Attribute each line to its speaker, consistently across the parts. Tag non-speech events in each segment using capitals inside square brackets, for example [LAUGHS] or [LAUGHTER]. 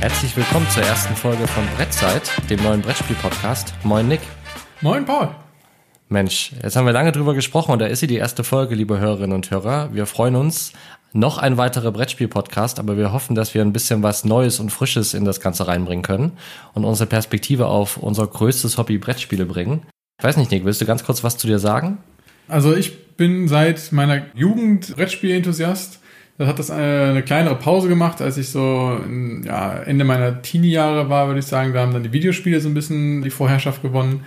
Speaker 1: Herzlich willkommen zur ersten Folge von Brettzeit, dem neuen Brettspiel-Podcast. Moin Nick.
Speaker 2: Moin Paul.
Speaker 1: Mensch, jetzt haben wir lange drüber gesprochen und da ist sie die erste Folge, liebe Hörerinnen und Hörer. Wir freuen uns. Noch ein weiterer Brettspiel-Podcast, aber wir hoffen, dass wir ein bisschen was Neues und Frisches in das Ganze reinbringen können und unsere Perspektive auf unser größtes Hobby Brettspiele bringen. Ich weiß nicht, Nick, willst du ganz kurz was zu dir sagen?
Speaker 2: Also ich bin seit meiner Jugend Brettspiel-Enthusiast. Da hat das eine, eine kleinere Pause gemacht, als ich so in, ja, Ende meiner Teenie-Jahre war, würde ich sagen. Da haben dann die Videospiele so ein bisschen die Vorherrschaft gewonnen.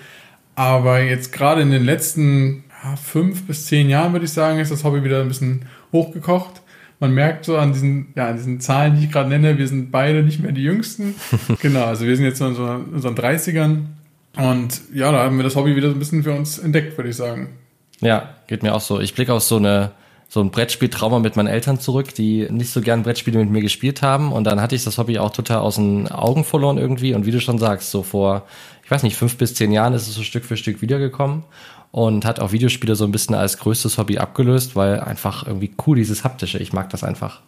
Speaker 2: Aber jetzt gerade in den letzten ja, fünf bis zehn Jahren, würde ich sagen, ist das Hobby wieder ein bisschen hochgekocht man merkt so an diesen, ja, an diesen Zahlen, die ich gerade nenne, wir sind beide nicht mehr die Jüngsten. [LAUGHS] genau, also wir sind jetzt so in unseren 30ern. Und ja, da haben wir das Hobby wieder so ein bisschen für uns entdeckt, würde ich sagen.
Speaker 1: Ja, geht mir auch so. Ich blicke auf so eine so ein Brettspieltrauma mit meinen Eltern zurück, die nicht so gern Brettspiele mit mir gespielt haben. Und dann hatte ich das Hobby auch total aus den Augen verloren irgendwie. Und wie du schon sagst, so vor, ich weiß nicht, fünf bis zehn Jahren ist es so Stück für Stück wiedergekommen und hat auch Videospiele so ein bisschen als größtes Hobby abgelöst, weil einfach irgendwie cool dieses haptische. Ich mag das einfach.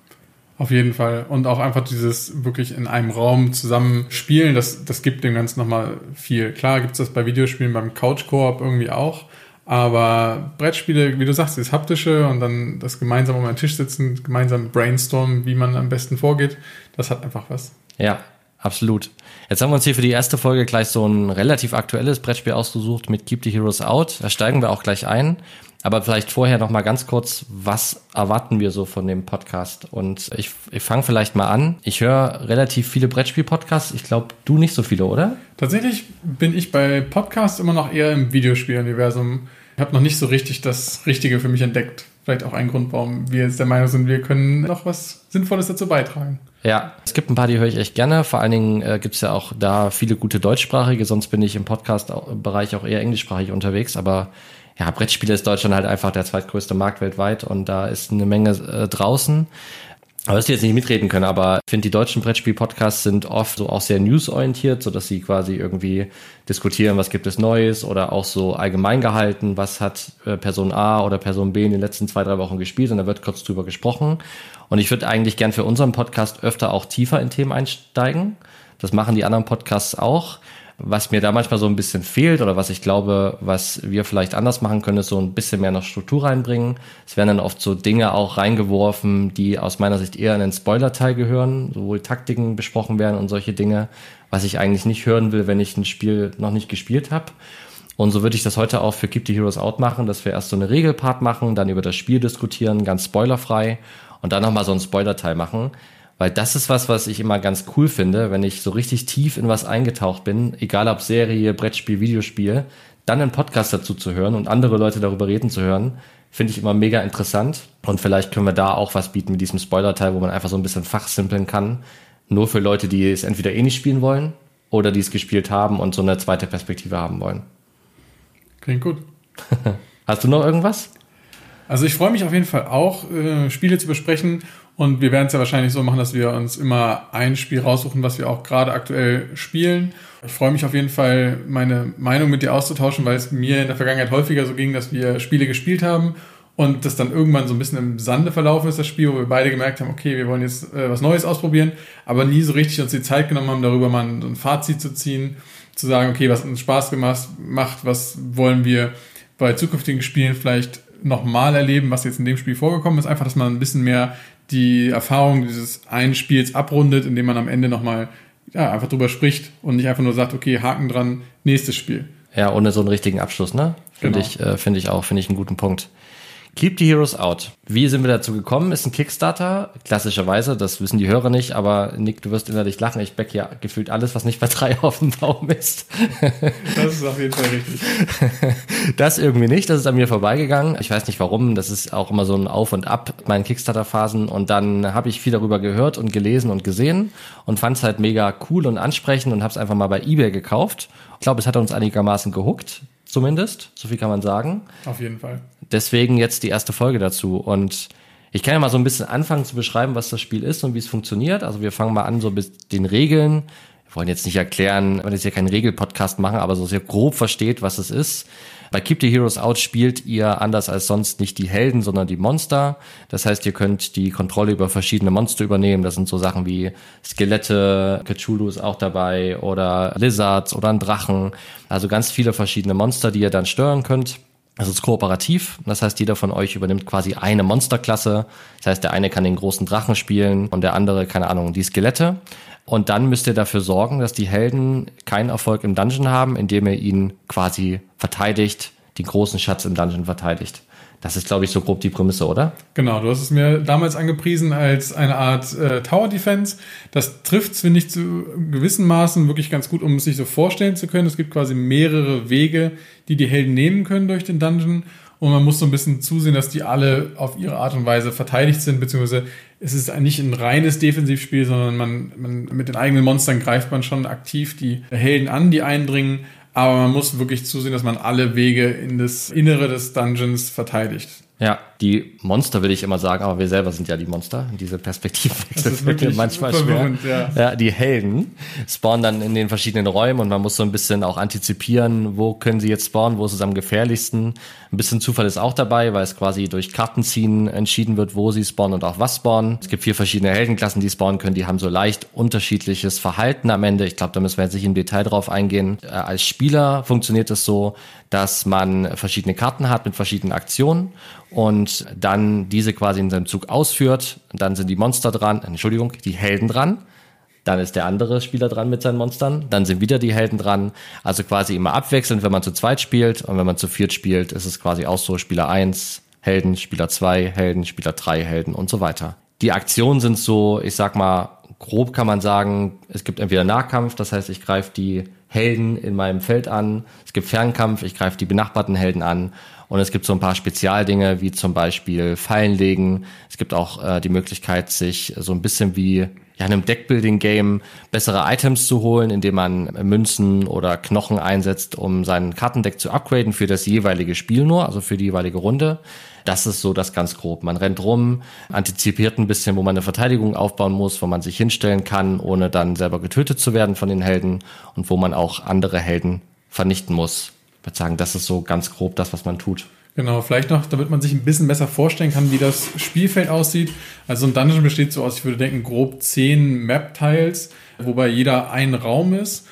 Speaker 2: Auf jeden Fall. Und auch einfach dieses wirklich in einem Raum zusammen spielen, das, das gibt dem Ganzen nochmal viel. Klar gibt es das bei Videospielen beim Couch-Koop irgendwie auch. Aber Brettspiele, wie du sagst, das haptische und dann das gemeinsam um einen Tisch sitzen, gemeinsam brainstormen, wie man am besten vorgeht, das hat einfach was.
Speaker 1: Ja, absolut. Jetzt haben wir uns hier für die erste Folge gleich so ein relativ aktuelles Brettspiel ausgesucht mit Keep the Heroes Out. Da steigen wir auch gleich ein. Aber vielleicht vorher noch mal ganz kurz, was erwarten wir so von dem Podcast? Und ich, ich fange vielleicht mal an. Ich höre relativ viele Brettspiel-Podcasts. Ich glaube, du nicht so viele, oder?
Speaker 2: Tatsächlich bin ich bei Podcasts immer noch eher im Videospiel-Universum. Ich habe noch nicht so richtig das Richtige für mich entdeckt. Vielleicht auch ein Grund, warum wir jetzt der Meinung sind, wir können noch was Sinnvolles dazu beitragen.
Speaker 1: Ja, es gibt ein paar, die höre ich echt gerne. Vor allen Dingen äh, gibt es ja auch da viele gute deutschsprachige, sonst bin ich im Podcast-Bereich auch eher englischsprachig unterwegs. Aber ja, Brettspiele ist Deutschland halt einfach der zweitgrößte Markt weltweit und da ist eine Menge äh, draußen. Aber dass die jetzt nicht mitreden können, aber ich finde, die deutschen Brettspiel-Podcasts sind oft so auch sehr newsorientiert, so dass sie quasi irgendwie diskutieren, was gibt es Neues oder auch so allgemein gehalten, was hat äh, Person A oder Person B in den letzten zwei, drei Wochen gespielt und da wird kurz drüber gesprochen. Und ich würde eigentlich gern für unseren Podcast öfter auch tiefer in Themen einsteigen. Das machen die anderen Podcasts auch. Was mir da manchmal so ein bisschen fehlt oder was ich glaube, was wir vielleicht anders machen können, ist so ein bisschen mehr noch Struktur reinbringen. Es werden dann oft so Dinge auch reingeworfen, die aus meiner Sicht eher in den Spoiler-Teil gehören, sowohl Taktiken besprochen werden und solche Dinge, was ich eigentlich nicht hören will, wenn ich ein Spiel noch nicht gespielt habe. Und so würde ich das heute auch für Keep the Heroes Out machen, dass wir erst so eine Regelpart machen, dann über das Spiel diskutieren, ganz spoilerfrei und dann nochmal so einen Spoiler-Teil machen. Weil das ist was, was ich immer ganz cool finde, wenn ich so richtig tief in was eingetaucht bin, egal ob Serie, Brettspiel, Videospiel, dann einen Podcast dazu zu hören und andere Leute darüber reden zu hören, finde ich immer mega interessant. Und vielleicht können wir da auch was bieten mit diesem Spoiler-Teil, wo man einfach so ein bisschen fachsimpeln kann. Nur für Leute, die es entweder eh nicht spielen wollen oder die es gespielt haben und so eine zweite Perspektive haben wollen.
Speaker 2: Klingt gut. [LAUGHS]
Speaker 1: Hast du noch irgendwas?
Speaker 2: Also ich freue mich auf jeden Fall auch, äh, Spiele zu besprechen. Und wir werden es ja wahrscheinlich so machen, dass wir uns immer ein Spiel raussuchen, was wir auch gerade aktuell spielen. Ich freue mich auf jeden Fall, meine Meinung mit dir auszutauschen, weil es mir in der Vergangenheit häufiger so ging, dass wir Spiele gespielt haben und das dann irgendwann so ein bisschen im Sande verlaufen ist, das Spiel, wo wir beide gemerkt haben, okay, wir wollen jetzt äh, was Neues ausprobieren, aber nie so richtig uns die Zeit genommen haben, darüber mal ein, ein Fazit zu ziehen, zu sagen, okay, was uns Spaß gemacht, macht, was wollen wir bei zukünftigen Spielen vielleicht nochmal erleben, was jetzt in dem Spiel vorgekommen ist. Einfach, dass man ein bisschen mehr die Erfahrung dieses einen Spiels abrundet, indem man am Ende nochmal ja, einfach drüber spricht und nicht einfach nur sagt, okay, Haken dran, nächstes Spiel.
Speaker 1: Ja, ohne so einen richtigen Abschluss, ne? Finde genau. ich, äh, finde ich auch, finde ich einen guten Punkt. Keep the Heroes Out. Wie sind wir dazu gekommen? Ist ein Kickstarter, klassischerweise, das wissen die Hörer nicht, aber Nick, du wirst innerlich lachen. Ich back ja gefühlt alles, was nicht bei drei [LAUGHS] auf dem Baum ist.
Speaker 2: Das ist auf jeden Fall richtig. [LAUGHS]
Speaker 1: Das irgendwie nicht, das ist an mir vorbeigegangen. Ich weiß nicht warum, das ist auch immer so ein Auf und Ab meinen Kickstarter-Phasen. Und dann habe ich viel darüber gehört und gelesen und gesehen und fand es halt mega cool und ansprechend und habe es einfach mal bei Ebay gekauft. Ich glaube, es hat uns einigermaßen gehuckt zumindest. So viel kann man sagen.
Speaker 2: Auf jeden Fall.
Speaker 1: Deswegen jetzt die erste Folge dazu. Und ich kann ja mal so ein bisschen anfangen zu beschreiben, was das Spiel ist und wie es funktioniert. Also wir fangen mal an so mit den Regeln. wollen jetzt nicht erklären, weil jetzt hier keinen Regelpodcast machen, aber so sehr grob versteht, was es ist. Bei Keep the Heroes Out spielt ihr anders als sonst nicht die Helden, sondern die Monster. Das heißt, ihr könnt die Kontrolle über verschiedene Monster übernehmen. Das sind so Sachen wie Skelette, Cthulhu ist auch dabei oder Lizards oder ein Drachen. Also ganz viele verschiedene Monster, die ihr dann steuern könnt. Das ist kooperativ. Das heißt, jeder von euch übernimmt quasi eine Monsterklasse. Das heißt, der eine kann den großen Drachen spielen und der andere, keine Ahnung, die Skelette. Und dann müsst ihr dafür sorgen, dass die Helden keinen Erfolg im Dungeon haben, indem ihr ihn quasi verteidigt, den großen Schatz im Dungeon verteidigt. Das ist, glaube ich, so grob die Prämisse, oder?
Speaker 2: Genau, du hast es mir damals angepriesen als eine Art äh, Tower Defense. Das trifft, finde ich, zu gewissen Maßen wirklich ganz gut, um es sich so vorstellen zu können. Es gibt quasi mehrere Wege, die die Helden nehmen können durch den Dungeon. Und man muss so ein bisschen zusehen, dass die alle auf ihre Art und Weise verteidigt sind, beziehungsweise es ist nicht ein reines Defensivspiel, sondern man, man mit den eigenen Monstern greift man schon aktiv die Helden an, die eindringen. Aber man muss wirklich zusehen, dass man alle Wege in das Innere des Dungeons verteidigt.
Speaker 1: Ja, die Monster will ich immer sagen, aber wir selber sind ja die Monster. Diese Perspektivwechsel [LAUGHS]
Speaker 2: ist wirklich manchmal schwer.
Speaker 1: Ja. ja, die Helden spawnen dann in den verschiedenen Räumen und man muss so ein bisschen auch antizipieren, wo können sie jetzt spawnen, wo ist es am gefährlichsten. Ein bisschen Zufall ist auch dabei, weil es quasi durch Kartenziehen entschieden wird, wo sie spawnen und auch was spawnen. Es gibt vier verschiedene Heldenklassen, die spawnen können, die haben so leicht unterschiedliches Verhalten am Ende. Ich glaube, da müssen wir jetzt nicht im Detail drauf eingehen. Äh, als Spieler funktioniert es so, dass man verschiedene Karten hat mit verschiedenen Aktionen und dann diese quasi in seinem Zug ausführt. Dann sind die Monster dran, Entschuldigung, die Helden dran. Dann ist der andere Spieler dran mit seinen Monstern. Dann sind wieder die Helden dran. Also quasi immer abwechselnd, wenn man zu zweit spielt. Und wenn man zu viert spielt, ist es quasi auch so Spieler eins Helden, Spieler zwei Helden, Spieler drei Helden und so weiter. Die Aktionen sind so, ich sag mal, grob kann man sagen, es gibt entweder Nahkampf, das heißt, ich greife die Helden in meinem Feld an. Es gibt Fernkampf, ich greife die benachbarten Helden an. Und es gibt so ein paar Spezialdinge, wie zum Beispiel Fallen legen. Es gibt auch äh, die Möglichkeit, sich so ein bisschen wie ja, in einem Deckbuilding-Game bessere Items zu holen, indem man Münzen oder Knochen einsetzt, um sein Kartendeck zu upgraden für das jeweilige Spiel nur, also für die jeweilige Runde. Das ist so das ganz grob. Man rennt rum, antizipiert ein bisschen, wo man eine Verteidigung aufbauen muss, wo man sich hinstellen kann, ohne dann selber getötet zu werden von den Helden und wo man auch andere Helden vernichten muss würde sagen, das ist so ganz grob das, was man tut.
Speaker 2: Genau, vielleicht noch, damit man sich ein bisschen besser vorstellen kann, wie das Spielfeld aussieht. Also ein Dungeon besteht so aus, ich würde denken, grob zehn Map-Tiles, wobei jeder ein Raum ist.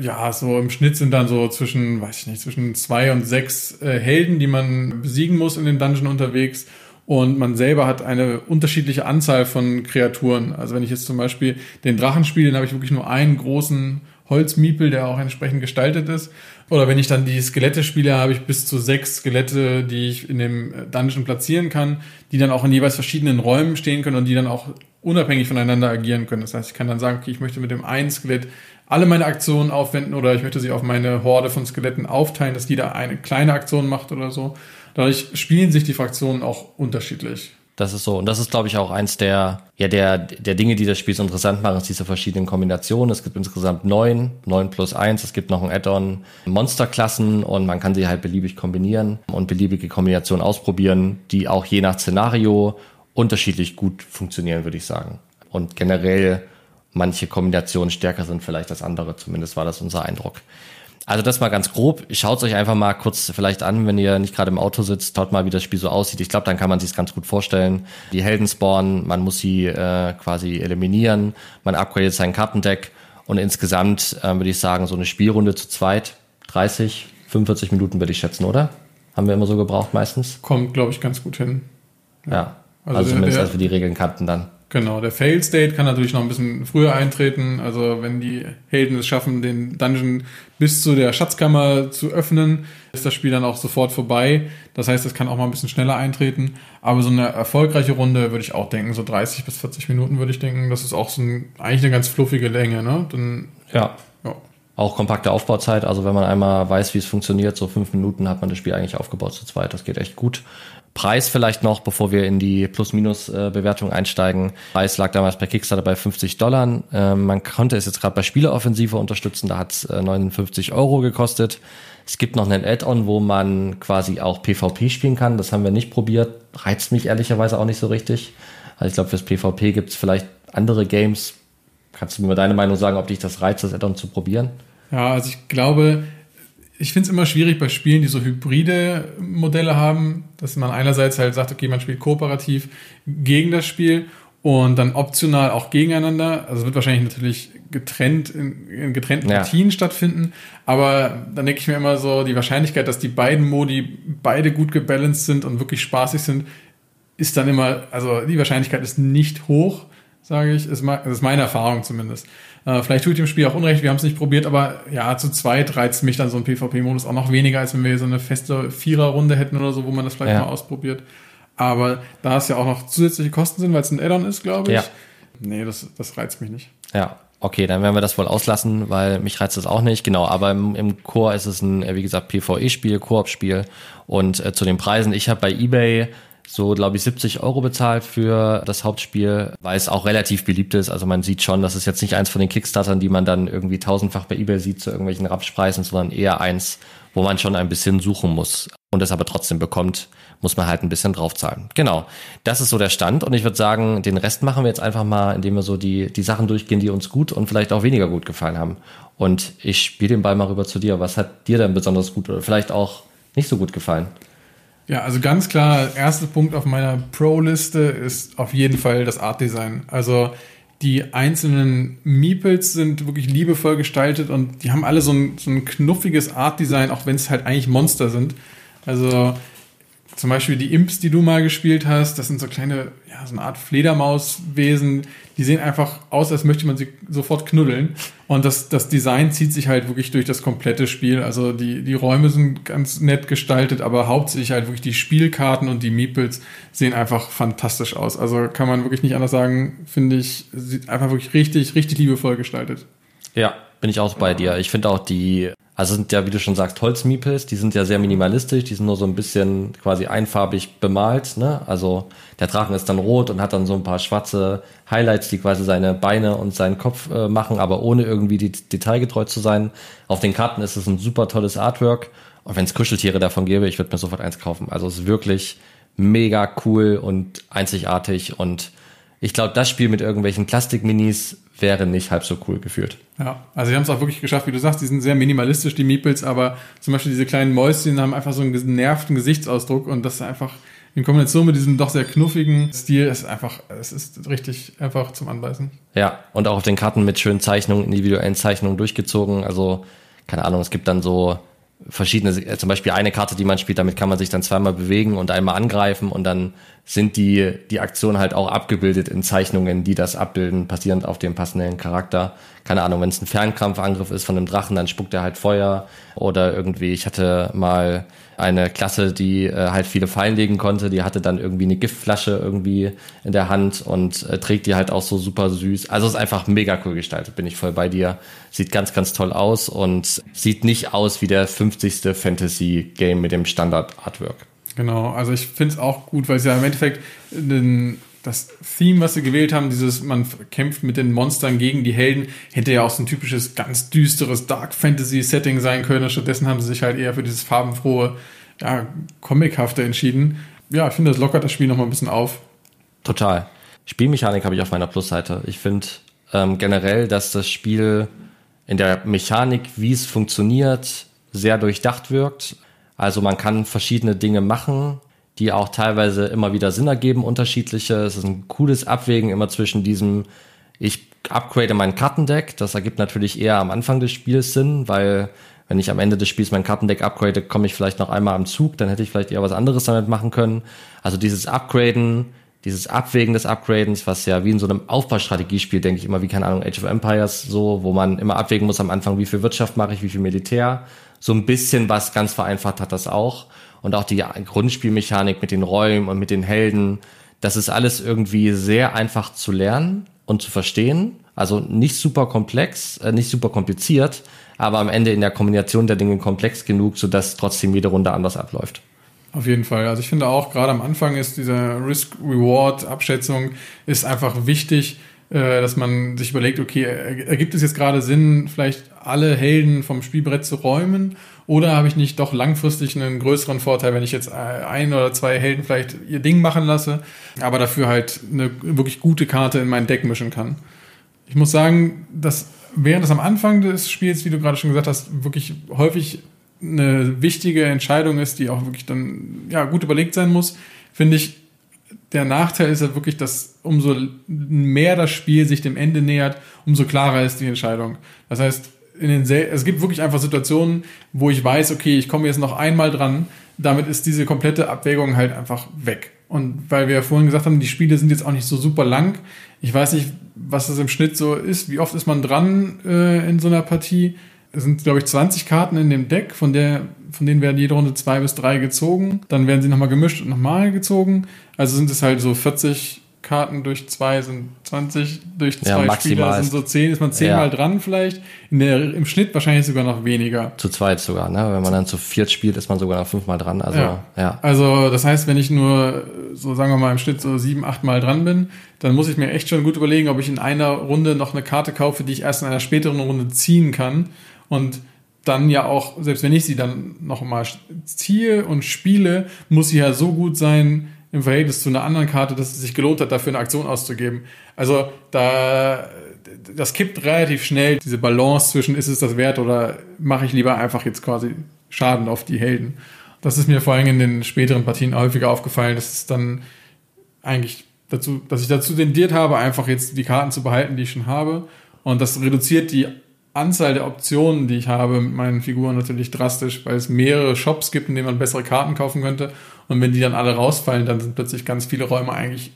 Speaker 2: Ja, so im Schnitt sind dann so zwischen, weiß ich nicht, zwischen zwei und sechs äh, Helden, die man besiegen muss in dem Dungeon unterwegs. Und man selber hat eine unterschiedliche Anzahl von Kreaturen. Also wenn ich jetzt zum Beispiel den Drachen spiele, dann habe ich wirklich nur einen großen Holzmiepel, der auch entsprechend gestaltet ist. Oder wenn ich dann die Skelette spiele, habe ich bis zu sechs Skelette, die ich in dem Dungeon platzieren kann, die dann auch in jeweils verschiedenen Räumen stehen können und die dann auch unabhängig voneinander agieren können. Das heißt, ich kann dann sagen, okay, ich möchte mit dem einen Skelett alle meine Aktionen aufwenden oder ich möchte sie auf meine Horde von Skeletten aufteilen, dass jeder eine kleine Aktion macht oder so. Dadurch spielen sich die Fraktionen auch unterschiedlich.
Speaker 1: Das ist so. Und das ist, glaube ich, auch eins der, ja, der, der Dinge, die das Spiel so interessant machen, ist diese verschiedenen Kombinationen. Es gibt insgesamt neun, neun plus eins. Es gibt noch ein Add-on Monsterklassen und man kann sie halt beliebig kombinieren und beliebige Kombinationen ausprobieren, die auch je nach Szenario unterschiedlich gut funktionieren, würde ich sagen. Und generell manche Kombinationen stärker sind vielleicht als andere. Zumindest war das unser Eindruck. Also das mal ganz grob. Schaut euch einfach mal kurz vielleicht an, wenn ihr nicht gerade im Auto sitzt, schaut mal, wie das Spiel so aussieht. Ich glaube, dann kann man sich ganz gut vorstellen. Die Helden spawnen, man muss sie äh, quasi eliminieren, man upgradet sein Kartendeck und insgesamt äh, würde ich sagen, so eine Spielrunde zu zweit, 30, 45 Minuten würde ich schätzen, oder? Haben wir immer so gebraucht meistens?
Speaker 2: Kommt, glaube ich, ganz gut hin.
Speaker 1: Ja, ja. also, also zumindest als wir die Regeln kannten dann.
Speaker 2: Genau, der Fail State kann natürlich noch ein bisschen früher eintreten. Also wenn die Helden es schaffen, den Dungeon bis zu der Schatzkammer zu öffnen, ist das Spiel dann auch sofort vorbei. Das heißt, es kann auch mal ein bisschen schneller eintreten. Aber so eine erfolgreiche Runde würde ich auch denken, so 30 bis 40 Minuten würde ich denken. Das ist auch so ein, eigentlich eine ganz fluffige Länge, ne? Dann,
Speaker 1: ja. ja. Auch kompakte Aufbauzeit, also wenn man einmal weiß, wie es funktioniert, so fünf Minuten hat man das Spiel eigentlich aufgebaut zu zweit. Das geht echt gut. Preis vielleicht noch, bevor wir in die Plus-Minus-Bewertung einsteigen. Preis lag damals bei Kickstarter bei 50 Dollar. Ähm, man konnte es jetzt gerade bei Spieleoffensive unterstützen, da hat es äh, 59 Euro gekostet. Es gibt noch einen Add-on, wo man quasi auch PvP spielen kann. Das haben wir nicht probiert. Reizt mich ehrlicherweise auch nicht so richtig. Also ich glaube, fürs PvP gibt es vielleicht andere Games, Kannst du mir deine Meinung sagen, ob dich das reizt, das Addon zu probieren?
Speaker 2: Ja, also ich glaube, ich finde es immer schwierig bei Spielen, die so hybride Modelle haben, dass man einerseits halt sagt, okay, man spielt kooperativ gegen das Spiel und dann optional auch gegeneinander. Also wird wahrscheinlich natürlich getrennt in, in getrennten ja. Partien stattfinden, aber dann denke ich mir immer so, die Wahrscheinlichkeit, dass die beiden Modi beide gut gebalanced sind und wirklich spaßig sind, ist dann immer, also die Wahrscheinlichkeit ist nicht hoch, sage ich, ist, das ist meine Erfahrung zumindest. Äh, vielleicht tut dem Spiel auch Unrecht, wir haben es nicht probiert, aber ja, zu zweit reizt mich dann so ein PvP-Modus auch noch weniger, als wenn wir so eine feste Vierer-Runde hätten oder so, wo man das vielleicht ja. mal ausprobiert. Aber da es ja auch noch zusätzliche Kosten sind, weil es ein Add-on ist, glaube ich. Ja. Nee, das, das reizt mich nicht.
Speaker 1: Ja, okay, dann werden wir das wohl auslassen, weil mich reizt das auch nicht. Genau, aber im, im Core ist es ein, wie gesagt, PvE-Spiel, Koop-Spiel. Und äh, zu den Preisen, ich habe bei eBay so, glaube ich, 70 Euro bezahlt für das Hauptspiel, weil es auch relativ beliebt ist. Also man sieht schon, das ist jetzt nicht eins von den Kickstartern, die man dann irgendwie tausendfach bei eBay sieht zu irgendwelchen Rapspreisen, sondern eher eins, wo man schon ein bisschen suchen muss und es aber trotzdem bekommt, muss man halt ein bisschen draufzahlen. Genau, das ist so der Stand und ich würde sagen, den Rest machen wir jetzt einfach mal, indem wir so die, die Sachen durchgehen, die uns gut und vielleicht auch weniger gut gefallen haben. Und ich spiele den Ball mal rüber zu dir. Was hat dir denn besonders gut oder vielleicht auch nicht so gut gefallen?
Speaker 2: Ja, also ganz klar, erster Punkt auf meiner Pro-Liste ist auf jeden Fall das Art-Design. Also die einzelnen Meeples sind wirklich liebevoll gestaltet und die haben alle so ein, so ein knuffiges Art-Design, auch wenn es halt eigentlich Monster sind. Also zum Beispiel die Imps, die du mal gespielt hast, das sind so kleine, ja, so eine Art Fledermauswesen, die sehen einfach aus, als möchte man sie sofort knuddeln. Und das, das Design zieht sich halt wirklich durch das komplette Spiel. Also die, die Räume sind ganz nett gestaltet, aber hauptsächlich halt wirklich die Spielkarten und die Meeples sehen einfach fantastisch aus. Also kann man wirklich nicht anders sagen, finde ich, sieht einfach wirklich richtig, richtig liebevoll gestaltet.
Speaker 1: Ja, bin ich auch bei dir. Ich finde auch die also sind ja, wie du schon sagst, Holzmiepels, die sind ja sehr minimalistisch, die sind nur so ein bisschen quasi einfarbig bemalt. Ne? Also der Drachen ist dann rot und hat dann so ein paar schwarze Highlights, die quasi seine Beine und seinen Kopf äh, machen, aber ohne irgendwie die, detailgetreu zu sein. Auf den Karten ist es ein super tolles Artwork. Und wenn es Kuscheltiere davon gäbe, ich würde mir sofort eins kaufen. Also es ist wirklich mega cool und einzigartig und ich glaube, das Spiel mit irgendwelchen Plastikminis wäre nicht halb so cool gefühlt.
Speaker 2: Ja, also sie haben es auch wirklich geschafft, wie du sagst, die sind sehr minimalistisch, die Meeples, aber zum Beispiel diese kleinen Mäuschen haben einfach so einen genervten Gesichtsausdruck und das ist einfach in Kombination mit diesem doch sehr knuffigen Stil ist einfach, es ist richtig einfach zum Anbeißen.
Speaker 1: Ja, und auch auf den Karten mit schönen Zeichnungen, individuellen Zeichnungen durchgezogen. Also, keine Ahnung, es gibt dann so verschiedene, äh, zum Beispiel eine Karte, die man spielt, damit kann man sich dann zweimal bewegen und einmal angreifen und dann sind die, die Aktionen halt auch abgebildet in Zeichnungen, die das abbilden, basierend auf dem passenden Charakter. Keine Ahnung, wenn es ein Fernkampfangriff ist von einem Drachen, dann spuckt er halt Feuer oder irgendwie, ich hatte mal eine Klasse, die äh, halt viele Fallen legen konnte, die hatte dann irgendwie eine Giftflasche irgendwie in der Hand und äh, trägt die halt auch so super süß. Also ist einfach mega cool gestaltet, bin ich voll bei dir. Sieht ganz, ganz toll aus und sieht nicht aus wie der 50. Fantasy-Game mit dem Standard-Artwork.
Speaker 2: Genau, also ich finde es auch gut, weil es ja im Endeffekt den, das Theme, was sie gewählt haben, dieses, man kämpft mit den Monstern gegen die Helden, hätte ja auch so ein typisches, ganz düsteres Dark Fantasy Setting sein können. Stattdessen haben sie sich halt eher für dieses farbenfrohe, ja, comichafte entschieden. Ja, ich finde, das lockert das Spiel nochmal ein bisschen auf.
Speaker 1: Total. Spielmechanik habe ich auf meiner Plusseite. Ich finde ähm, generell, dass das Spiel in der Mechanik, wie es funktioniert, sehr durchdacht wirkt. Also man kann verschiedene Dinge machen, die auch teilweise immer wieder Sinn ergeben, unterschiedliche. Es ist ein cooles Abwägen immer zwischen diesem, ich upgrade mein Kartendeck. Das ergibt natürlich eher am Anfang des Spiels Sinn, weil wenn ich am Ende des Spiels mein Kartendeck upgrade, komme ich vielleicht noch einmal am Zug, dann hätte ich vielleicht eher was anderes damit machen können. Also dieses Upgraden, dieses Abwägen des Upgradens, was ja wie in so einem Aufbaustrategiespiel, denke ich immer, wie keine Ahnung, Age of Empires, so, wo man immer abwägen muss am Anfang, wie viel Wirtschaft mache ich, wie viel Militär. So ein bisschen was ganz vereinfacht hat das auch. Und auch die Grundspielmechanik mit den Räumen und mit den Helden, das ist alles irgendwie sehr einfach zu lernen und zu verstehen. Also nicht super komplex, äh, nicht super kompliziert, aber am Ende in der Kombination der Dinge komplex genug, sodass trotzdem jede Runde anders abläuft.
Speaker 2: Auf jeden Fall. Also ich finde auch, gerade am Anfang ist diese Risk-Reward-Abschätzung ist einfach wichtig, äh, dass man sich überlegt, okay, ergibt es jetzt gerade Sinn, vielleicht alle Helden vom Spielbrett zu räumen? Oder habe ich nicht doch langfristig einen größeren Vorteil, wenn ich jetzt ein oder zwei Helden vielleicht ihr Ding machen lasse, aber dafür halt eine wirklich gute Karte in mein Deck mischen kann? ich muss sagen, dass während es am Anfang des Spiels, wie du gerade schon gesagt hast, wirklich häufig eine wichtige Entscheidung ist, die auch wirklich dann ja, gut überlegt sein muss, finde ich, der Nachteil ist ja wirklich, dass umso mehr das Spiel sich dem Ende nähert, umso klarer ist die Entscheidung. Das heißt, in den es gibt wirklich einfach Situationen, wo ich weiß, okay, ich komme jetzt noch einmal dran, damit ist diese komplette Abwägung halt einfach weg. Und weil wir ja vorhin gesagt haben, die Spiele sind jetzt auch nicht so super lang. Ich weiß nicht, was das im Schnitt so ist. Wie oft ist man dran äh, in so einer Partie? Es sind, glaube ich, 20 Karten in dem Deck, von, der, von denen werden jede Runde zwei bis drei gezogen. Dann werden sie nochmal gemischt und nochmal gezogen. Also sind es halt so 40 Karten durch zwei sind 20, durch zwei ja, Spieler sind so 10, ist man 10 ja. mal dran vielleicht. In der, Im Schnitt wahrscheinlich sogar noch weniger.
Speaker 1: Zu zweit sogar, ne? Wenn man dann zu viert spielt, ist man sogar noch fünfmal dran. Also, ja. ja.
Speaker 2: Also, das heißt, wenn ich nur, so sagen wir mal, im Schnitt so sieben, acht Mal dran bin, dann muss ich mir echt schon gut überlegen, ob ich in einer Runde noch eine Karte kaufe, die ich erst in einer späteren Runde ziehen kann. Und dann ja auch, selbst wenn ich sie dann noch mal ziehe und spiele, muss sie ja so gut sein, im Verhältnis zu einer anderen Karte, dass es sich gelohnt hat, dafür eine Aktion auszugeben. Also da das kippt relativ schnell diese Balance zwischen ist es das wert oder mache ich lieber einfach jetzt quasi Schaden auf die Helden. Das ist mir vor allem in den späteren Partien häufiger aufgefallen, dass es dann eigentlich dazu, dass ich dazu tendiert habe, einfach jetzt die Karten zu behalten, die ich schon habe. Und das reduziert die Anzahl der Optionen, die ich habe mit meinen Figuren natürlich drastisch, weil es mehrere Shops gibt, in denen man bessere Karten kaufen könnte. Und wenn die dann alle rausfallen, dann sind plötzlich ganz viele Räume eigentlich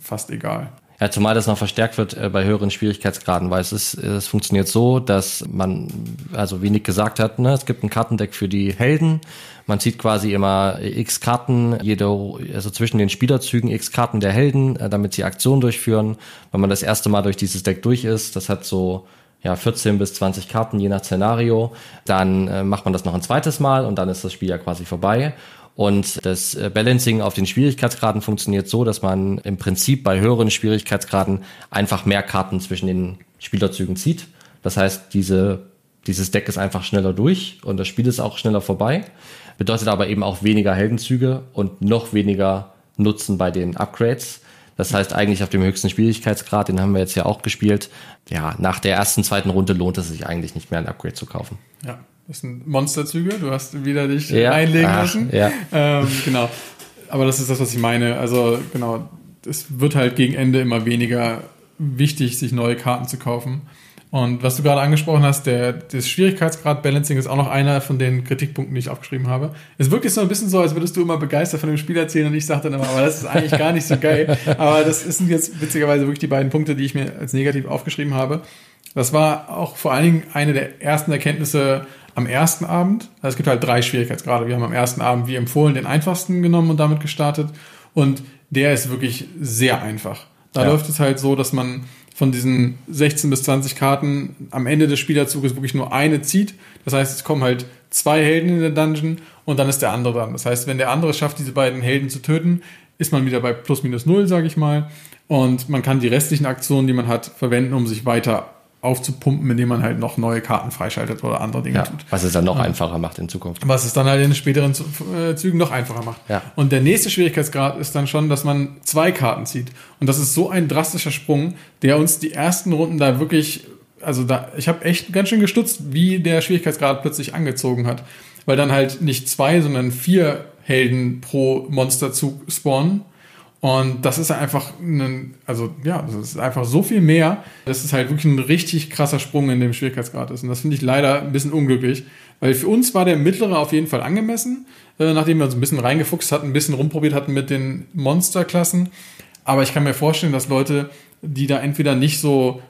Speaker 2: fast egal.
Speaker 1: Ja, zumal das noch verstärkt wird äh, bei höheren Schwierigkeitsgraden, weil es ist, es funktioniert so, dass man, also wie Nick gesagt hat, ne, es gibt ein Kartendeck für die Helden. Man zieht quasi immer x Karten, jede, also zwischen den Spielerzügen x Karten der Helden, äh, damit sie Aktionen durchführen. Wenn man das erste Mal durch dieses Deck durch ist, das hat so ja, 14 bis 20 Karten, je nach Szenario. Dann äh, macht man das noch ein zweites Mal und dann ist das Spiel ja quasi vorbei. Und das äh, Balancing auf den Schwierigkeitsgraden funktioniert so, dass man im Prinzip bei höheren Schwierigkeitsgraden einfach mehr Karten zwischen den Spielerzügen zieht. Das heißt, diese, dieses Deck ist einfach schneller durch und das Spiel ist auch schneller vorbei. Bedeutet aber eben auch weniger Heldenzüge und noch weniger Nutzen bei den Upgrades. Das heißt, eigentlich auf dem höchsten Schwierigkeitsgrad, den haben wir jetzt ja auch gespielt. Ja, nach der ersten, zweiten Runde lohnt es sich eigentlich nicht mehr, ein Upgrade zu kaufen.
Speaker 2: Ja. Das sind Monsterzüge, du hast wieder dich ja. einlegen Ach, müssen.
Speaker 1: Ja.
Speaker 2: Ähm, genau. Aber das ist das, was ich meine. Also, genau, es wird halt gegen Ende immer weniger wichtig, sich neue Karten zu kaufen. Und was du gerade angesprochen hast, der, das Schwierigkeitsgrad-Balancing ist auch noch einer von den Kritikpunkten, die ich aufgeschrieben habe. Es wirkt jetzt so ein bisschen so, als würdest du immer begeistert von dem Spiel erzählen und ich sagte dann immer, aber das ist eigentlich gar nicht so geil. [LAUGHS] Aber das sind jetzt witzigerweise wirklich die beiden Punkte, die ich mir als negativ aufgeschrieben habe. Das war auch vor allen Dingen eine der ersten Erkenntnisse am ersten Abend. Also es gibt halt drei Schwierigkeitsgrade. Wir haben am ersten Abend, wie empfohlen, den einfachsten genommen und damit gestartet. Und der ist wirklich sehr einfach. Da ja. läuft es halt so, dass man von diesen 16 bis 20 Karten am Ende des Spielerzuges wirklich nur eine zieht. Das heißt, es kommen halt zwei Helden in der Dungeon und dann ist der andere dran. Das heißt, wenn der andere schafft, diese beiden Helden zu töten, ist man wieder bei plus minus null, sage ich mal. Und man kann die restlichen Aktionen, die man hat, verwenden, um sich weiter aufzupumpen, indem man halt noch neue Karten freischaltet oder andere Dinge
Speaker 1: ja,
Speaker 2: tut.
Speaker 1: Was es dann noch ja. einfacher macht in Zukunft.
Speaker 2: Was es dann halt in späteren äh, Zügen noch einfacher macht.
Speaker 1: Ja.
Speaker 2: Und der nächste Schwierigkeitsgrad ist dann schon, dass man zwei Karten zieht. Und das ist so ein drastischer Sprung, der uns die ersten Runden da wirklich, also da, ich habe echt ganz schön gestutzt, wie der Schwierigkeitsgrad plötzlich angezogen hat. Weil dann halt nicht zwei, sondern vier Helden pro Monsterzug spawnen und das ist einfach ein, also ja, das ist einfach so viel mehr, dass es halt wirklich ein richtig krasser Sprung in dem Schwierigkeitsgrad ist. Und das finde ich leider ein bisschen unglücklich, weil für uns war der mittlere auf jeden Fall angemessen, äh, nachdem wir uns ein bisschen reingefuchst hatten, ein bisschen rumprobiert hatten mit den Monsterklassen. Aber ich kann mir vorstellen, dass Leute, die da entweder nicht so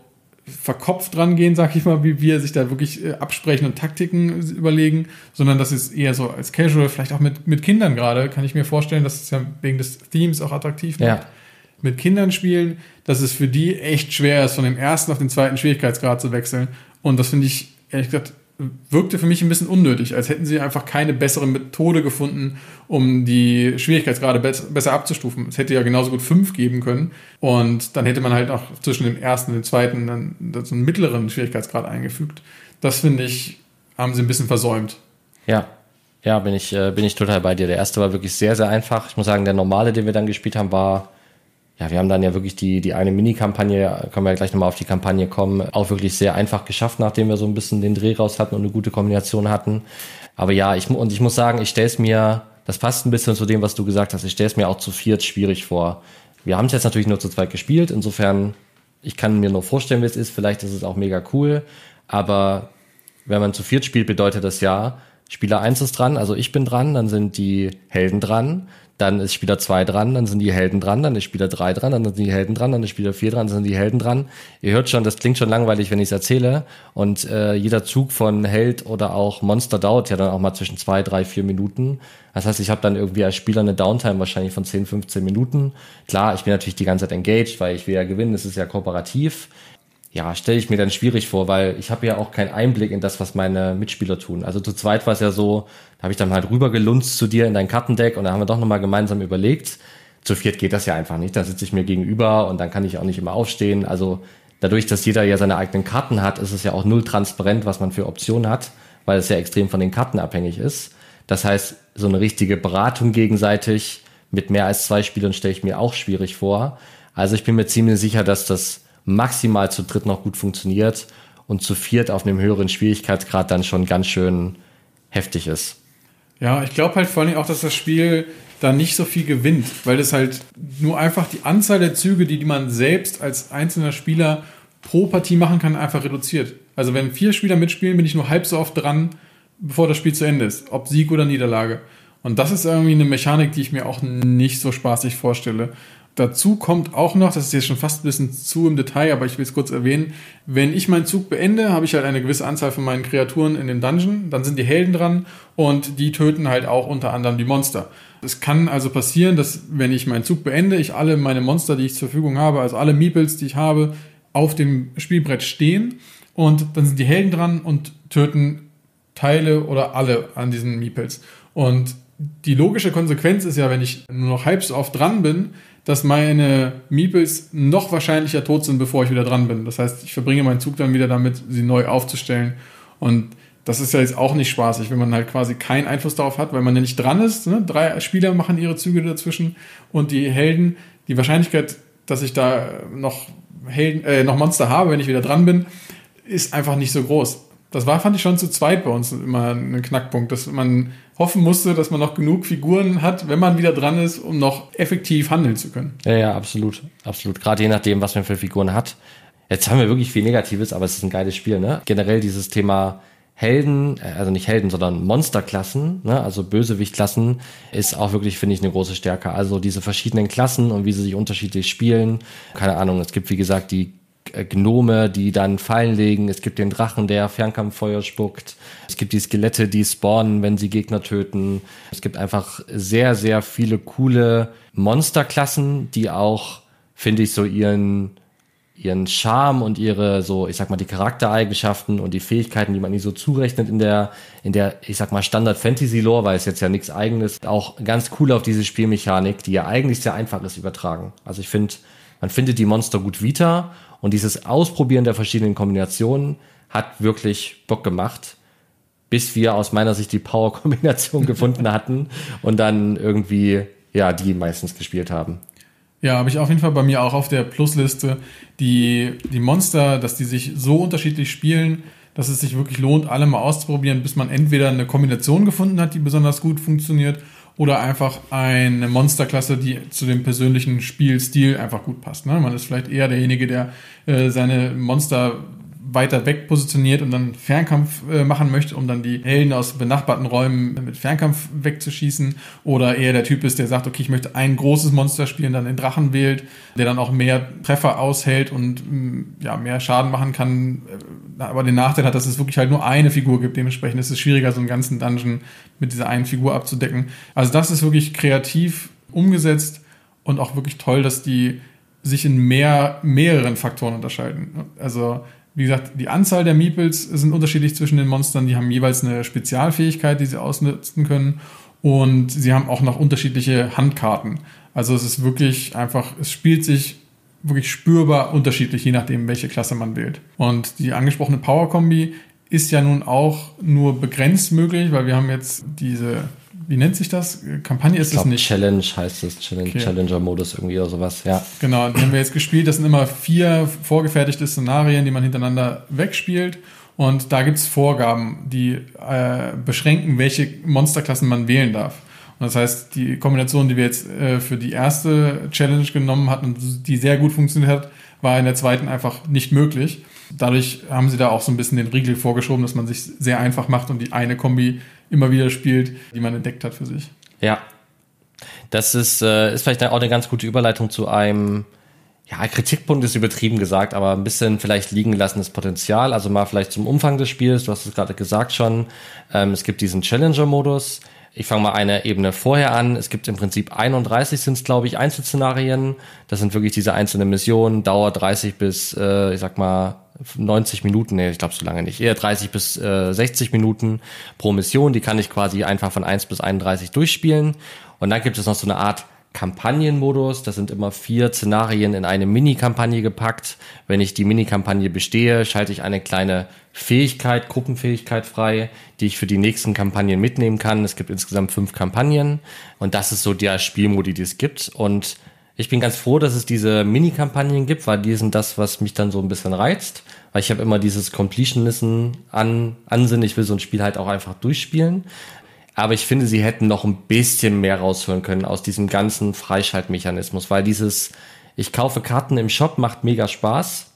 Speaker 2: verkopft dran gehen, sag ich mal, wie wir sich da wirklich äh, absprechen und Taktiken überlegen, sondern das ist eher so als Casual, vielleicht auch mit, mit Kindern gerade, kann ich mir vorstellen, dass es ja wegen des Themes auch attraktiv
Speaker 1: macht. Ja.
Speaker 2: Mit Kindern spielen, dass es für die echt schwer ist, von dem ersten auf den zweiten Schwierigkeitsgrad zu wechseln. Und das finde ich, ehrlich gesagt, wirkte für mich ein bisschen unnötig, als hätten sie einfach keine bessere Methode gefunden, um die Schwierigkeitsgrade besser abzustufen. Es hätte ja genauso gut fünf geben können und dann hätte man halt auch zwischen dem ersten und dem zweiten dann so einen mittleren Schwierigkeitsgrad eingefügt. Das finde ich, haben sie ein bisschen versäumt.
Speaker 1: Ja, ja, bin ich, äh, bin ich total bei dir. Der erste war wirklich sehr, sehr einfach. Ich muss sagen, der normale, den wir dann gespielt haben, war ja, wir haben dann ja wirklich die, die eine Mini-Kampagne, können wir ja gleich nochmal auf die Kampagne kommen, auch wirklich sehr einfach geschafft, nachdem wir so ein bisschen den Dreh raus hatten und eine gute Kombination hatten. Aber ja, ich, und ich muss sagen, ich stelle es mir, das passt ein bisschen zu dem, was du gesagt hast, ich stelle es mir auch zu viert schwierig vor. Wir haben es jetzt natürlich nur zu zweit gespielt, insofern, ich kann mir nur vorstellen, wie es ist, vielleicht ist es auch mega cool, aber wenn man zu viert spielt, bedeutet das ja, Spieler 1 ist dran, also ich bin dran, dann sind die Helden dran, dann ist Spieler 2 dran, dann sind die Helden dran, dann ist Spieler 3 dran, dann sind die Helden dran, dann ist Spieler 4 dran, dann sind die Helden dran. Ihr hört schon, das klingt schon langweilig, wenn ich es erzähle. Und äh, jeder Zug von Held oder auch Monster dauert ja dann auch mal zwischen 2, 3, 4 Minuten. Das heißt, ich habe dann irgendwie als Spieler eine Downtime wahrscheinlich von 10, 15 Minuten. Klar, ich bin natürlich die ganze Zeit engaged, weil ich will ja gewinnen, es ist ja kooperativ ja, stelle ich mir dann schwierig vor, weil ich habe ja auch keinen Einblick in das, was meine Mitspieler tun. Also zu zweit war es ja so, da habe ich dann halt rübergelunzt zu dir in dein Kartendeck und da haben wir doch nochmal gemeinsam überlegt. Zu viert geht das ja einfach nicht. Da sitze ich mir gegenüber und dann kann ich auch nicht immer aufstehen. Also dadurch, dass jeder ja seine eigenen Karten hat, ist es ja auch null transparent, was man für Optionen hat, weil es ja extrem von den Karten abhängig ist. Das heißt, so eine richtige Beratung gegenseitig mit mehr als zwei Spielern stelle ich mir auch schwierig vor. Also ich bin mir ziemlich sicher, dass das maximal zu dritt noch gut funktioniert und zu viert auf einem höheren Schwierigkeitsgrad dann schon ganz schön heftig ist.
Speaker 2: Ja, ich glaube halt vor allem auch, dass das Spiel da nicht so viel gewinnt, weil das halt nur einfach die Anzahl der Züge, die, die man selbst als einzelner Spieler pro Partie machen kann, einfach reduziert. Also wenn vier Spieler mitspielen, bin ich nur halb so oft dran, bevor das Spiel zu Ende ist, ob Sieg oder Niederlage. Und das ist irgendwie eine Mechanik, die ich mir auch nicht so spaßig vorstelle. Dazu kommt auch noch, das ist jetzt schon fast ein bisschen zu im Detail, aber ich will es kurz erwähnen, wenn ich meinen Zug beende, habe ich halt eine gewisse Anzahl von meinen Kreaturen in dem Dungeon, dann sind die Helden dran und die töten halt auch unter anderem die Monster. Es kann also passieren, dass wenn ich meinen Zug beende, ich alle meine Monster, die ich zur Verfügung habe, also alle Meeples, die ich habe, auf dem Spielbrett stehen und dann sind die Helden dran und töten Teile oder alle an diesen Meeples. Und die logische Konsequenz ist ja, wenn ich nur noch halb so oft dran bin, dass meine Meeples noch wahrscheinlicher tot sind, bevor ich wieder dran bin. Das heißt, ich verbringe meinen Zug dann wieder damit, sie neu aufzustellen. Und das ist ja jetzt auch nicht spaßig, wenn man halt quasi keinen Einfluss darauf hat, weil man ja nicht dran ist. Ne? Drei Spieler machen ihre Züge dazwischen und die Helden, die Wahrscheinlichkeit, dass ich da noch, Helden, äh, noch Monster habe, wenn ich wieder dran bin, ist einfach nicht so groß. Das war, fand ich schon zu zweit bei uns immer ein Knackpunkt, dass man hoffen musste, dass man noch genug Figuren hat, wenn man wieder dran ist, um noch effektiv handeln zu können.
Speaker 1: Ja, ja, absolut. Absolut. Gerade je nachdem, was man für Figuren hat. Jetzt haben wir wirklich viel Negatives, aber es ist ein geiles Spiel, ne? Generell dieses Thema Helden, äh, also nicht Helden, sondern Monsterklassen, ne? also Bösewichtklassen, ist auch wirklich, finde ich, eine große Stärke. Also diese verschiedenen Klassen und wie sie sich unterschiedlich spielen. Keine Ahnung, es gibt, wie gesagt, die Gnome, die dann Fallen legen. Es gibt den Drachen, der Fernkampffeuer spuckt. Es gibt die Skelette, die spawnen, wenn sie Gegner töten. Es gibt einfach sehr, sehr viele coole Monsterklassen, die auch, finde ich, so ihren ihren Charme und ihre so, ich sag mal, die Charaktereigenschaften und die Fähigkeiten, die man ihnen so zurechnet in der, in der, ich sag mal, Standard Fantasy Lore, weil es jetzt ja nichts eigenes, auch ganz cool auf diese Spielmechanik, die ja eigentlich sehr einfach ist, übertragen. Also ich finde, man findet die Monster gut wieder und dieses Ausprobieren der verschiedenen Kombinationen hat wirklich Bock gemacht, bis wir aus meiner Sicht die Power-Kombination [LAUGHS] gefunden hatten und dann irgendwie, ja, die meistens gespielt haben.
Speaker 2: Ja, habe ich auf jeden Fall bei mir auch auf der Plusliste die, die Monster, dass die sich so unterschiedlich spielen, dass es sich wirklich lohnt, alle mal auszuprobieren, bis man entweder eine Kombination gefunden hat, die besonders gut funktioniert, oder einfach eine Monsterklasse, die zu dem persönlichen Spielstil einfach gut passt. Ne? Man ist vielleicht eher derjenige, der äh, seine Monster weiter weg positioniert und dann Fernkampf äh, machen möchte, um dann die Helden aus benachbarten Räumen mit Fernkampf wegzuschießen. Oder eher der Typ ist, der sagt, okay, ich möchte ein großes Monster spielen, dann den Drachen wählt, der dann auch mehr Treffer aushält und mm, ja, mehr Schaden machen kann. Äh, aber den Nachteil hat, dass es wirklich halt nur eine Figur gibt. Dementsprechend ist es schwieriger, so einen ganzen Dungeon mit dieser einen Figur abzudecken. Also das ist wirklich kreativ umgesetzt und auch wirklich toll, dass die sich in mehr, mehreren Faktoren unterscheiden. Also wie gesagt, die Anzahl der Meeples sind unterschiedlich zwischen den Monstern. Die haben jeweils eine Spezialfähigkeit, die sie ausnutzen können. Und sie haben auch noch unterschiedliche Handkarten. Also es ist wirklich einfach, es spielt sich wirklich spürbar unterschiedlich, je nachdem, welche Klasse man wählt. Und die angesprochene Power-Kombi ist ja nun auch nur begrenzt möglich, weil wir haben jetzt diese wie nennt sich das? Kampagne ist
Speaker 1: Ich
Speaker 2: es nicht.
Speaker 1: Challenge heißt es, Challenge,
Speaker 2: Okay.
Speaker 1: Challenger-Modus irgendwie oder sowas, ja.
Speaker 2: Genau, die haben wir jetzt gespielt. Das sind immer vier vorgefertigte Szenarien, die man hintereinander wegspielt. Und da gibt's Vorgaben, die äh, beschränken, welche Monsterklassen man wählen darf. Und das heißt, die Kombination, die wir jetzt äh, für die erste Challenge genommen hatten und die sehr gut funktioniert hat, war in der zweiten einfach nicht möglich. Dadurch haben sie da auch so ein bisschen den Riegel vorgeschoben, dass man sich sehr einfach macht und die eine Kombi immer wieder spielt, die man entdeckt hat für sich.
Speaker 1: Ja. Das ist, äh, ist vielleicht auch eine ganz gute Überleitung zu einem, ja, Kritikpunkt ist übertrieben gesagt, aber ein bisschen vielleicht liegen lassendes Potenzial. Also mal vielleicht zum Umfang des Spiels, du hast es gerade gesagt schon. Ähm, es gibt diesen Challenger-Modus. Ich fange mal eine Ebene vorher an. Es gibt im Prinzip 31 sind es, glaube ich, Einzelszenarien. Das sind wirklich diese einzelnen Missionen, Dauer 30 bis, äh, ich sag mal, 90 Minuten, nee, ich glaube so lange nicht, eher 30 bis äh, 60 Minuten pro Mission. Die kann ich quasi einfach von 1 bis 31 durchspielen. Und dann gibt es noch so eine Art Kampagnenmodus. Das sind immer vier Szenarien in eine Mini-Kampagne gepackt. Wenn ich die Mini-Kampagne bestehe, schalte ich eine kleine Fähigkeit, Gruppenfähigkeit frei, die ich für die nächsten Kampagnen mitnehmen kann. Es gibt insgesamt fünf Kampagnen und das ist so der Spielmodi, die es gibt. Und ich bin ganz froh, dass es diese Mini-Kampagnen gibt, weil die sind das, was mich dann so ein bisschen reizt. Weil ich habe immer dieses Completionism an Ansinn. Ich will so ein Spiel halt auch einfach durchspielen. Aber ich finde, sie hätten noch ein bisschen mehr rausholen können aus diesem ganzen Freischaltmechanismus, weil dieses, ich kaufe Karten im Shop, macht mega Spaß.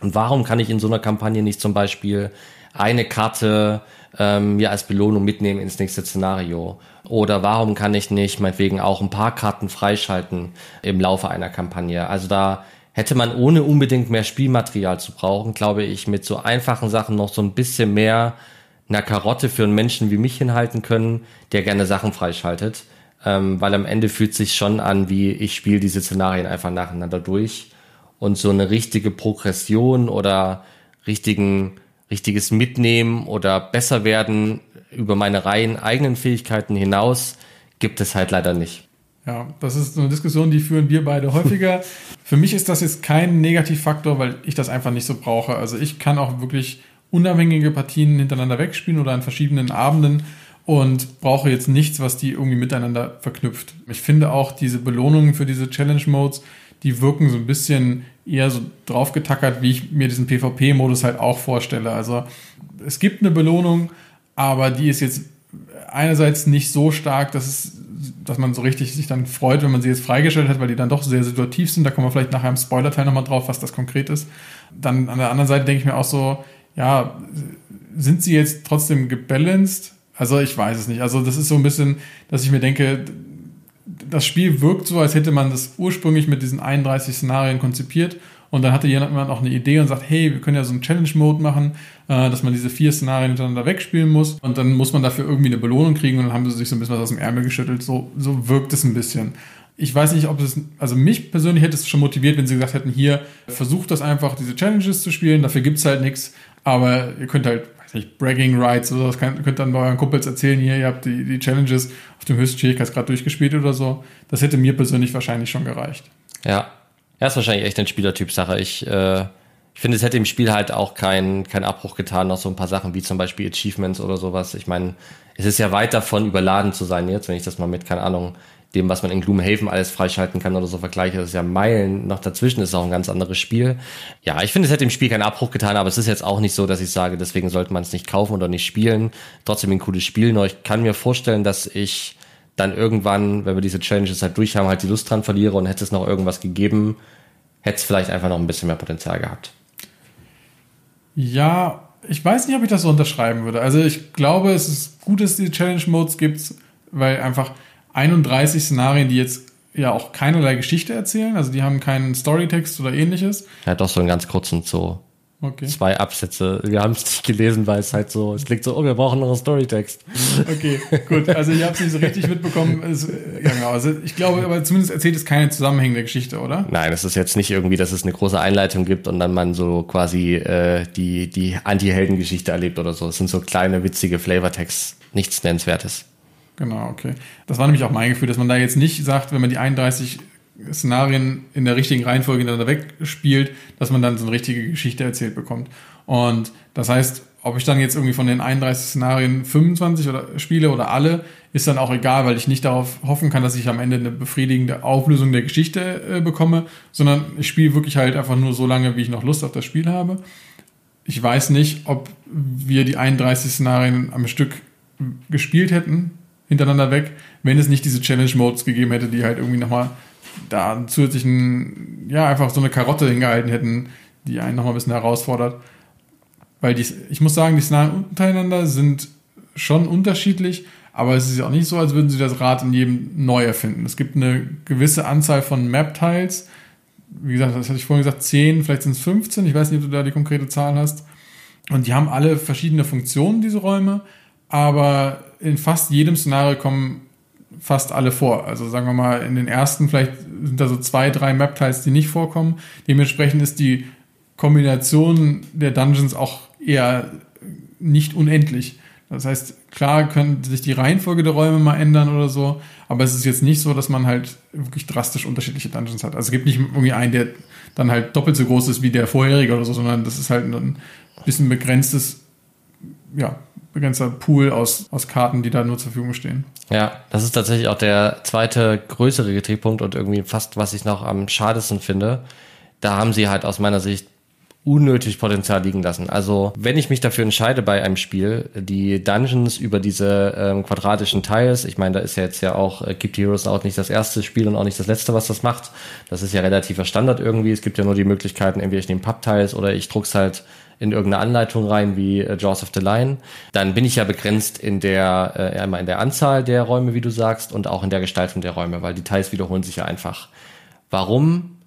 Speaker 1: Und warum kann ich in so einer Kampagne nicht zum Beispiel eine Karte ähm, mir als Belohnung mitnehmen ins nächste Szenario? Oder warum kann ich nicht meinetwegen auch ein paar Karten freischalten im Laufe einer Kampagne? Also da hätte man ohne unbedingt mehr Spielmaterial zu brauchen, glaube ich, mit so einfachen Sachen noch so ein bisschen mehr einer Karotte für einen Menschen wie mich hinhalten können, der gerne Sachen freischaltet. Ähm, weil am Ende fühlt sich schon an, wie ich spiele diese Szenarien einfach nacheinander durch. Und so eine richtige Progression oder richtigen, richtiges Mitnehmen oder besser werden über meine rein eigenen Fähigkeiten hinaus gibt es halt leider nicht.
Speaker 2: Ja, das ist eine Diskussion, die führen wir beide häufiger. [LAUGHS] Für mich ist das jetzt kein Negativfaktor, weil ich das einfach nicht so brauche. Also ich kann auch wirklich unabhängige Partien hintereinander wegspielen oder an verschiedenen Abenden und brauche jetzt nichts, was die irgendwie miteinander verknüpft. Ich finde auch diese Belohnungen für diese Challenge Modes, die wirken so ein bisschen eher so draufgetackert, wie ich mir diesen PvP-Modus halt auch vorstelle. Also es gibt eine Belohnung, aber die ist jetzt einerseits nicht so stark, dass es dass man so richtig sich dann freut, wenn man sie jetzt freigestellt hat, weil die dann doch sehr situativ sind. Da kommen wir vielleicht nachher im Spoiler-Teil nochmal drauf, was das konkret ist. Dann an der anderen Seite denke ich mir auch so, ja, sind sie jetzt trotzdem gebalanced? Also ich weiß es nicht. Also das ist so ein bisschen, dass ich mir denke, das Spiel wirkt so, als hätte man das ursprünglich mit diesen 31 Szenarien konzipiert und dann hatte jemand auch eine Idee und sagt, hey, wir können ja so einen Challenge-Mode machen, äh, dass man diese vier Szenarien hintereinander wegspielen muss und dann muss man dafür irgendwie eine Belohnung kriegen und dann haben sie sich so ein bisschen was aus dem Ärmel geschüttelt. So, so wirkt es ein bisschen. Ich weiß nicht, ob es, also mich persönlich hätte es schon motiviert, wenn sie gesagt hätten, hier, versucht das einfach, diese Challenges zu spielen, dafür gibt's halt nichts, aber ihr könnt halt, nicht, Bragging Rights oder so, das könnt, könnt dann bei euren Kumpels erzählen, hier, ihr habt die, die Challenges auf dem höchsten Schwierigkeitsgrad durchgespielt oder so. Das hätte mir persönlich wahrscheinlich schon gereicht.
Speaker 1: Ja. Ja, ist wahrscheinlich echt eine Spielertyp-Sache. Ich, äh, ich finde, es hätte im Spiel halt auch keinen kein Abbruch getan, noch so ein paar Sachen wie zum Beispiel Achievements oder sowas. Ich meine, es ist ja weit davon, überladen zu sein jetzt, wenn ich das mal mit, keine Ahnung, dem, was man in Gloomhaven alles freischalten kann oder so vergleiche. Das ist ja Meilen noch dazwischen, ist auch ein ganz anderes Spiel. Ja, ich finde, es hätte im Spiel keinen Abbruch getan, aber es ist jetzt auch nicht so, dass ich sage, deswegen sollte man es nicht kaufen oder nicht spielen. Trotzdem ein cooles Spiel. Nur ich kann mir vorstellen, dass ich dann irgendwann, wenn wir diese Challenges halt durch haben, halt die Lust dran verliere und hätte es noch irgendwas gegeben, hätte es vielleicht einfach noch ein bisschen mehr Potenzial gehabt.
Speaker 2: Ja, ich weiß nicht, ob ich das so unterschreiben würde. Also ich glaube, es ist gut, dass es die Challenge Modes gibt, weil einfach 31 Szenarien, die jetzt ja auch keinerlei Geschichte erzählen, also die haben keinen Storytext oder ähnliches.
Speaker 1: Ja, doch so einen ganz kurzen so
Speaker 2: Okay.
Speaker 1: zwei Absätze. Wir haben es nicht gelesen, weil es halt so, es klingt so, oh, wir brauchen noch einen Storytext.
Speaker 2: Okay, gut. Also ich habe es nicht so richtig mitbekommen. Es, ja, genau. Also ich glaube, aber zumindest erzählt es keine zusammenhängende Geschichte, oder?
Speaker 1: Nein, es ist jetzt nicht irgendwie, dass es eine große Einleitung gibt und dann man so quasi äh, die, die Anti-Helden-Geschichte erlebt oder so. Es sind so kleine, witzige Flavortext, nichts Nennenswertes.
Speaker 2: Genau, okay. Das war nämlich auch mein Gefühl, dass man da jetzt nicht sagt, wenn man die 31 Szenarien in der richtigen Reihenfolge hintereinander wegspielt, dass man dann so eine richtige Geschichte erzählt bekommt. Und das heißt, ob ich dann jetzt irgendwie von den 31 Szenarien 25 oder spiele oder alle, ist dann auch egal, weil ich nicht darauf hoffen kann, dass ich am Ende eine befriedigende Auflösung der Geschichte äh, bekomme, sondern ich spiele wirklich halt einfach nur so lange, wie ich noch Lust auf das Spiel habe. Ich weiß nicht, ob wir die 31 Szenarien am Stück gespielt hätten, hintereinander weg, wenn es nicht diese Challenge-Modes gegeben hätte, die halt irgendwie nochmal da einen zusätzlichen, ja, einfach so eine Karotte hingehalten hätten, die einen nochmal ein bisschen herausfordert. Weil die, ich muss sagen, die Szenarien untereinander sind schon unterschiedlich, aber es ist ja auch nicht so, als würden sie das Rad in jedem neu erfinden. Es gibt eine gewisse Anzahl von Map-Tiles. Wie gesagt, das hatte ich vorhin gesagt, 10, vielleicht sind es 15. Ich weiß nicht, ob du da die konkrete Zahl hast. Und die haben alle verschiedene Funktionen, diese Räume. Aber in fast jedem Szenario kommen fast alle vor. Also sagen wir mal, in den ersten vielleicht sind da so zwei, drei Map-Tiles, die nicht vorkommen. Dementsprechend ist die Kombination der Dungeons auch eher nicht unendlich. Das heißt, klar können sich die Reihenfolge der Räume mal ändern oder so, aber es ist jetzt nicht so, dass man halt wirklich drastisch unterschiedliche Dungeons hat. Also es gibt nicht irgendwie einen, der dann halt doppelt so groß ist wie der vorherige oder so, sondern das ist halt ein bisschen begrenztes, ja, begrenzter Pool aus, aus Karten, die da nur zur Verfügung stehen.
Speaker 1: Ja, das ist tatsächlich auch der zweite größere Kritikpunkt und irgendwie fast, was ich noch am schadesten finde. Da haben sie halt aus meiner Sicht unnötig Potenzial liegen lassen. Also wenn ich mich dafür entscheide bei einem Spiel, die Dungeons über diese ähm, quadratischen Tiles, ich meine, da ist ja jetzt ja auch äh, Keep Heroes auch nicht das erste Spiel und auch nicht das letzte, was das macht. Das ist ja relativer Standard irgendwie. Es gibt ja nur die Möglichkeiten, entweder ich nehme Papptiles oder ich druck's halt in irgendeine Anleitung rein wie äh, Jaws of the Lion, dann bin ich ja begrenzt in der äh, einmal in der Anzahl der Räume, wie du sagst, und auch in der Gestaltung der Räume, weil die Teils wiederholen sich ja einfach. Warum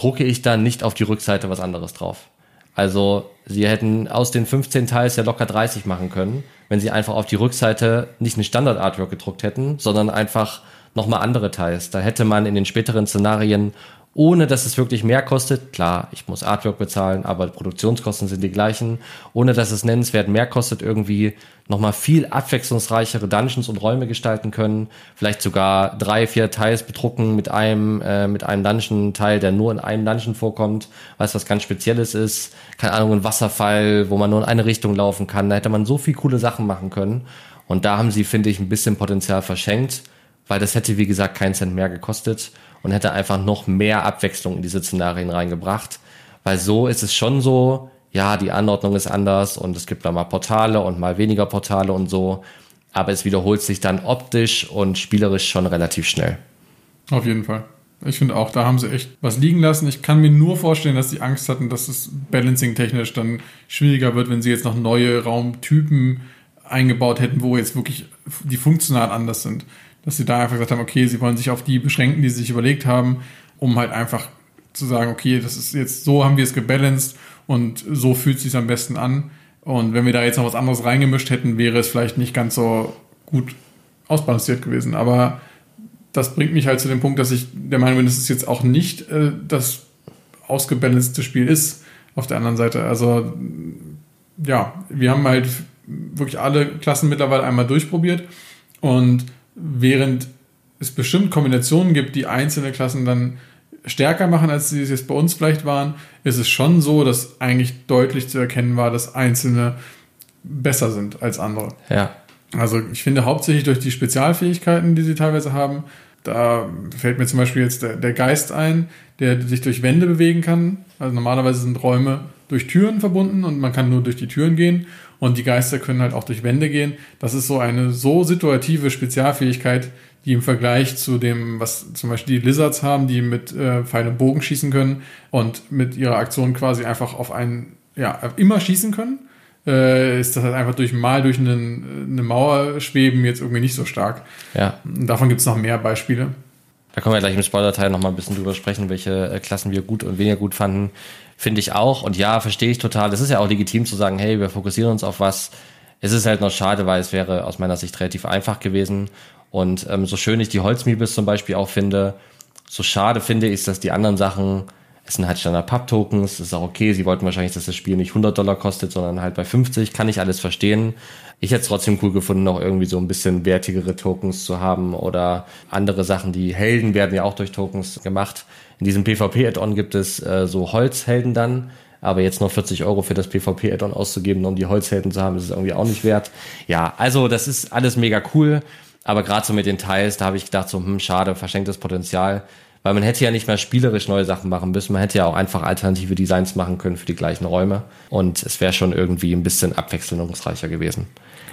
Speaker 1: drucke ich dann nicht auf die Rückseite was anderes drauf. Also sie hätten aus den 15 Teils ja locker 30 machen können, wenn sie einfach auf die Rückseite nicht ein Standard-Artwork gedruckt hätten, sondern einfach nochmal andere Teils. Da hätte man in den späteren Szenarien ohne dass es wirklich mehr kostet. Klar, ich muss Artwork bezahlen, aber Produktionskosten sind die gleichen. Ohne dass es nennenswert mehr kostet, irgendwie nochmal viel abwechslungsreichere Dungeons und Räume gestalten können. Vielleicht sogar drei, vier Teils bedrucken mit einem, äh, mit einem Dungeon-Teil, der nur in einem Dungeon vorkommt, was was ganz Spezielles ist. Keine Ahnung, ein Wasserfall, wo man nur in eine Richtung laufen kann. Da hätte man so viel coole Sachen machen können. Und da haben sie, finde ich, ein bisschen Potenzial verschenkt, weil das hätte, wie gesagt, keinen Cent mehr gekostet und hätte einfach noch mehr Abwechslung in diese Szenarien reingebracht. Weil so ist es schon so, ja, die Anordnung ist anders und es gibt da mal Portale und mal weniger Portale und so. Aber es wiederholt sich dann optisch und spielerisch schon relativ schnell.
Speaker 2: Auf jeden Fall. Ich finde auch, da haben sie echt was liegen lassen. Ich kann mir nur vorstellen, dass sie Angst hatten, dass es balancing-technisch dann schwieriger wird, wenn sie jetzt noch neue Raumtypen eingebaut hätten, wo jetzt wirklich die funktional anders sind dass sie da einfach gesagt haben, okay, sie wollen sich auf die beschränken, die sie sich überlegt haben, um halt einfach zu sagen, okay, das ist jetzt so haben wir es gebalanced und so fühlt es sich am besten an. Und wenn wir da jetzt noch was anderes reingemischt hätten, wäre es vielleicht nicht ganz so gut ausbalanciert gewesen. Aber das bringt mich halt zu dem Punkt, dass ich der Meinung bin, dass es jetzt auch nicht äh, das ausgebalancete Spiel ist. Auf der anderen Seite, also ja, wir haben halt wirklich alle Klassen mittlerweile einmal durchprobiert und während es bestimmt Kombinationen gibt, die einzelne Klassen dann stärker machen, als sie es jetzt bei uns vielleicht waren, ist es schon so, dass eigentlich deutlich zu erkennen war, dass einzelne besser sind als andere.
Speaker 1: Ja.
Speaker 2: Also ich finde hauptsächlich durch die Spezialfähigkeiten, die sie teilweise haben, da fällt mir zum Beispiel jetzt der, der Geist ein, der sich durch Wände bewegen kann. Also normalerweise sind Räume durch Türen verbunden und man kann nur durch die Türen gehen und die Geister können halt auch durch Wände gehen. Das ist so eine so situative Spezialfähigkeit, die im Vergleich zu dem, was zum Beispiel die Lizards haben, die mit äh, Pfeil und Bogen schießen können und mit ihrer Aktion quasi einfach auf einen, ja, immer schießen können, äh, ist das halt einfach durch mal durch einen, eine Mauer schweben jetzt irgendwie nicht so stark.
Speaker 1: Ja.
Speaker 2: Davon gibt es noch mehr Beispiele.
Speaker 1: Da können wir gleich im Spoiler-Teil nochmal ein bisschen drüber sprechen, welche äh, Klassen wir gut und weniger gut fanden. Finde ich auch. Und ja, verstehe ich total. Es ist ja auch legitim zu sagen, hey, wir fokussieren uns auf was. Es ist halt noch schade, weil es wäre aus meiner Sicht relativ einfach gewesen. Und ähm, so schön ich die Holzmiebels zum Beispiel auch finde, so schade finde ich, dass die anderen Sachen, es sind halt Standard-Pub-Tokens, ist auch okay. Sie wollten wahrscheinlich, dass das Spiel nicht 100 Dollar kostet, sondern halt bei 50. Kann ich alles verstehen. Ich hätte es trotzdem cool gefunden, noch irgendwie so ein bisschen wertigere Tokens zu haben oder andere Sachen. Die Helden werden ja auch durch Tokens gemacht. In diesem PvP-Add-on gibt es äh, so Holzhelden dann, Aber jetzt noch 40 Euro für das PvP-Add-on auszugeben, um die Holzhelden zu haben, ist es irgendwie auch nicht wert. Ja, also das ist alles mega cool. Aber gerade so mit den Teils, da habe ich gedacht, so, hm, schade, verschenktes Potenzial. Weil man hätte ja nicht mehr spielerisch neue Sachen machen müssen. Man hätte ja auch einfach alternative Designs machen können für die gleichen Räume. Und es wäre schon irgendwie ein bisschen abwechslungsreicher gewesen.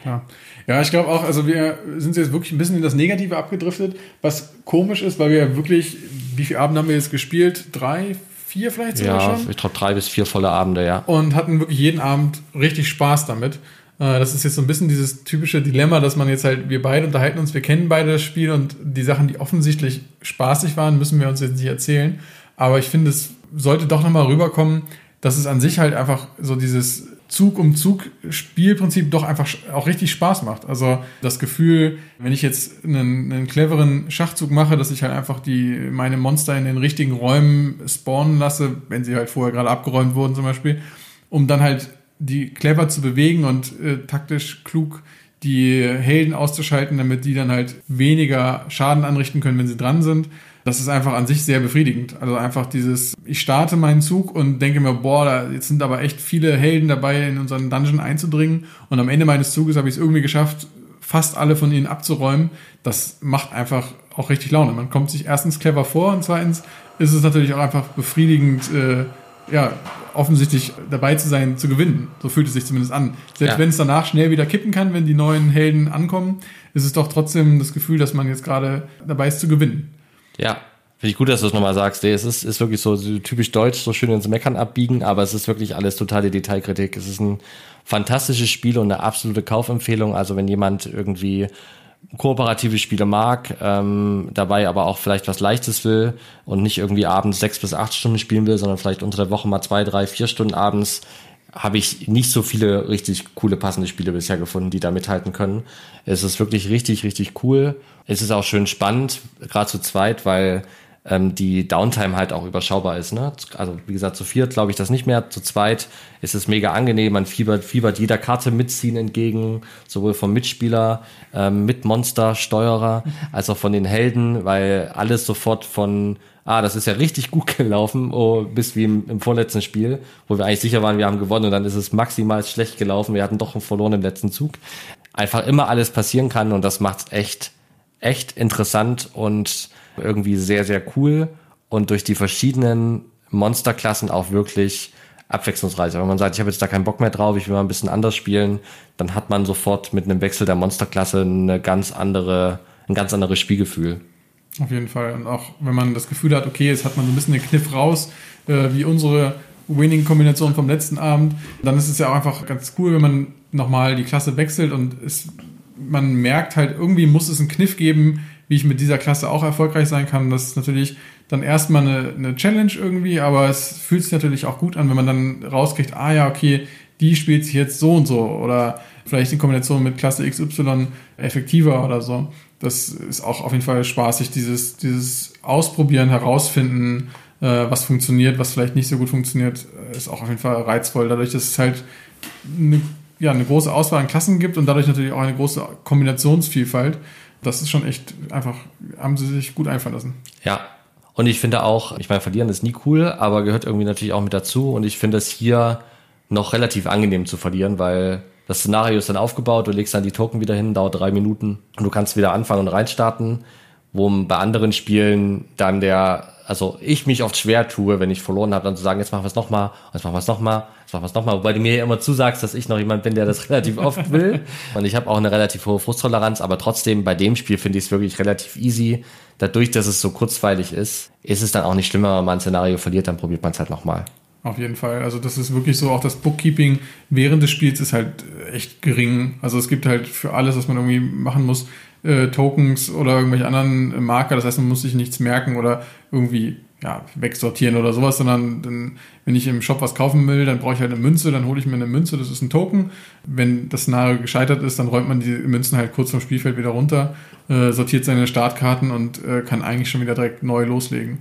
Speaker 2: Ja, ja ich glaube auch, also wir sind jetzt wirklich ein bisschen in das Negative abgedriftet, was komisch ist, weil wir wirklich, wie viele Abende haben wir jetzt gespielt? Drei, vier vielleicht
Speaker 1: sogar ja, schon? Ja, ich glaube drei bis vier volle Abende, ja.
Speaker 2: Und hatten wirklich jeden Abend richtig Spaß damit. Äh, das ist jetzt so ein bisschen dieses typische Dilemma, dass man jetzt halt, wir beide unterhalten uns, wir kennen beide das Spiel und die Sachen, die offensichtlich spaßig waren, müssen wir uns jetzt nicht erzählen. Aber ich finde, es sollte doch nochmal rüberkommen, dass es an sich halt einfach so dieses Zug um Zug Spielprinzip doch einfach auch richtig Spaß macht. Also das Gefühl, wenn ich jetzt einen, einen cleveren Schachzug mache, dass ich halt einfach die, meine Monster in den richtigen Räumen spawnen lasse, wenn sie halt vorher gerade abgeräumt wurden zum Beispiel, um dann halt die clever zu bewegen und äh, taktisch klug die Helden auszuschalten, damit die dann halt weniger Schaden anrichten können, wenn sie dran sind. Das ist einfach an sich sehr befriedigend. Also einfach dieses, ich starte meinen Zug und denke mir, boah, da, jetzt sind aber echt viele Helden dabei, in unseren Dungeon einzudringen. Und am Ende meines Zuges habe ich es irgendwie geschafft, fast alle von ihnen abzuräumen. Das macht einfach auch richtig Laune. Man kommt sich erstens clever vor und zweitens ist es natürlich auch einfach befriedigend, äh, ja, offensichtlich dabei zu sein, zu gewinnen. So fühlt es sich zumindest an. Selbst ja. wenn es danach schnell wieder kippen kann, wenn die neuen Helden ankommen, ist es doch trotzdem das Gefühl, dass man jetzt gerade dabei ist zu gewinnen.
Speaker 1: Ja, Finde ich gut, dass du es nochmal sagst. Es ist, ist wirklich so, so typisch deutsch, so schön ins Meckern abbiegen, aber es ist wirklich alles totale Detailkritik. Es ist ein fantastisches Spiel und eine absolute Kaufempfehlung. Also wenn jemand irgendwie kooperative Spiele mag, ähm, dabei aber auch vielleicht was Leichtes will und nicht irgendwie abends sechs bis acht Stunden spielen will, sondern vielleicht unter der Woche mal zwei, drei, vier Stunden abends, habe ich nicht so viele richtig coole passende Spiele bisher gefunden, die da mithalten können. Es ist wirklich richtig, richtig cool. Es ist auch schön spannend, gerade zu zweit, weil ähm, die Downtime halt auch überschaubar ist. Ne? Also wie gesagt, zu viert glaube ich das nicht mehr. Zu zweit ist es mega angenehm. Man fiebert, fiebert jeder Karte mitziehen entgegen, sowohl vom Mitspieler, ähm, Mitmonster, Steuerer, als auch von den Helden, weil alles sofort von ah, das ist ja richtig gut gelaufen, oh, bis wie im, im, vorletzten Spiel, wo wir eigentlich sicher waren, wir haben gewonnen und dann ist es maximal schlecht gelaufen. Wir hatten doch einen verlorenen letzten Zug. Einfach immer alles passieren kann und das macht's echt, echt interessant und irgendwie sehr, sehr cool und durch die verschiedenen Monsterklassen auch wirklich abwechslungsreich. Wenn man sagt, ich habe jetzt da keinen Bock mehr drauf, ich will mal ein bisschen anders spielen, dann hat man sofort mit einem Wechsel der Monsterklasse eine ganz andere, ein ganz anderes Spielgefühl.
Speaker 2: Auf jeden Fall. Und auch wenn man das Gefühl hat, okay, jetzt hat man so ein bisschen den Kniff raus, äh, wie unsere Winning-Kombination vom letzten Abend, dann ist es ja auch einfach ganz cool, wenn man nochmal die Klasse wechselt und es, man merkt halt, irgendwie muss es einen Kniff geben, wie ich mit dieser Klasse auch erfolgreich sein kann. Das ist natürlich dann erstmal eine, eine Challenge irgendwie, aber es fühlt sich natürlich auch gut an, wenn man dann rauskriegt, ah ja, okay, die spielt sich jetzt so und so oder vielleicht in Kombination mit Klasse XY effektiver oder so. Das ist auch auf jeden Fall spaßig, dieses, dieses Ausprobieren, herausfinden, äh, was funktioniert, was vielleicht nicht so gut funktioniert, äh, ist auch auf jeden Fall reizvoll, dadurch, dass es halt eine, ja, eine große Auswahl an Klassen gibt und dadurch natürlich auch eine große Kombinationsvielfalt das ist schon echt einfach, haben sie sich gut einfallen lassen.
Speaker 1: Ja. Und ich finde auch, ich meine, verlieren ist nie cool, aber gehört irgendwie natürlich auch mit dazu. Und ich finde es hier noch relativ angenehm zu verlieren, weil das Szenario ist dann aufgebaut, du legst dann die Token wieder hin, dauert drei Minuten und du kannst wieder anfangen und reinstarten, wo bei anderen Spielen dann der also ich mich oft schwer tue, wenn ich verloren habe, dann zu sagen, jetzt machen wir es nochmal, jetzt machen wir es nochmal, jetzt machen wir es nochmal. Wobei du mir ja immer zusagst, dass ich noch jemand bin, der das [LAUGHS] relativ oft will. Und ich habe auch eine relativ hohe Frusttoleranz, aber trotzdem bei dem Spiel finde ich es wirklich relativ easy. Dadurch, dass es so kurzweilig ist, ist es dann auch nicht schlimmer, wenn man ein Szenario verliert, dann probiert man es halt nochmal.
Speaker 2: Auf jeden Fall. Also das ist wirklich so, auch das Bookkeeping während des Spiels ist halt echt gering. Also es gibt halt für alles, was man irgendwie machen muss, äh, Tokens oder irgendwelche anderen Marker. Das heißt, man muss sich nichts merken oder irgendwie ja, wegsortieren oder sowas, sondern dann, wenn ich im Shop was kaufen will, dann brauche ich halt eine Münze, dann hole ich mir eine Münze, das ist ein Token. Wenn das Szenario gescheitert ist, dann räumt man die Münzen halt kurz vom Spielfeld wieder runter, äh, sortiert seine Startkarten und äh, kann eigentlich schon wieder direkt neu loslegen.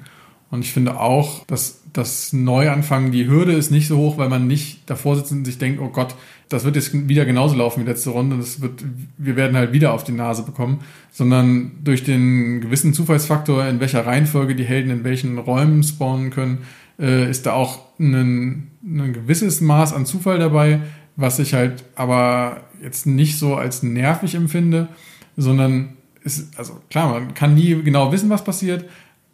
Speaker 2: Und ich finde auch, dass das Neuanfangen, die Hürde ist nicht so hoch, weil man nicht davor sitzt und sich denkt, oh Gott, das wird jetzt wieder genauso laufen wie letzte Runde und das wird, wir werden halt wieder auf die Nase bekommen, sondern durch den gewissen Zufallsfaktor, in welcher Reihenfolge die Helden in welchen Räumen spawnen können, äh, ist da auch ein, ein gewisses Maß an Zufall dabei, was ich halt aber jetzt nicht so als nervig empfinde, sondern ist, also klar, man kann nie genau wissen, was passiert,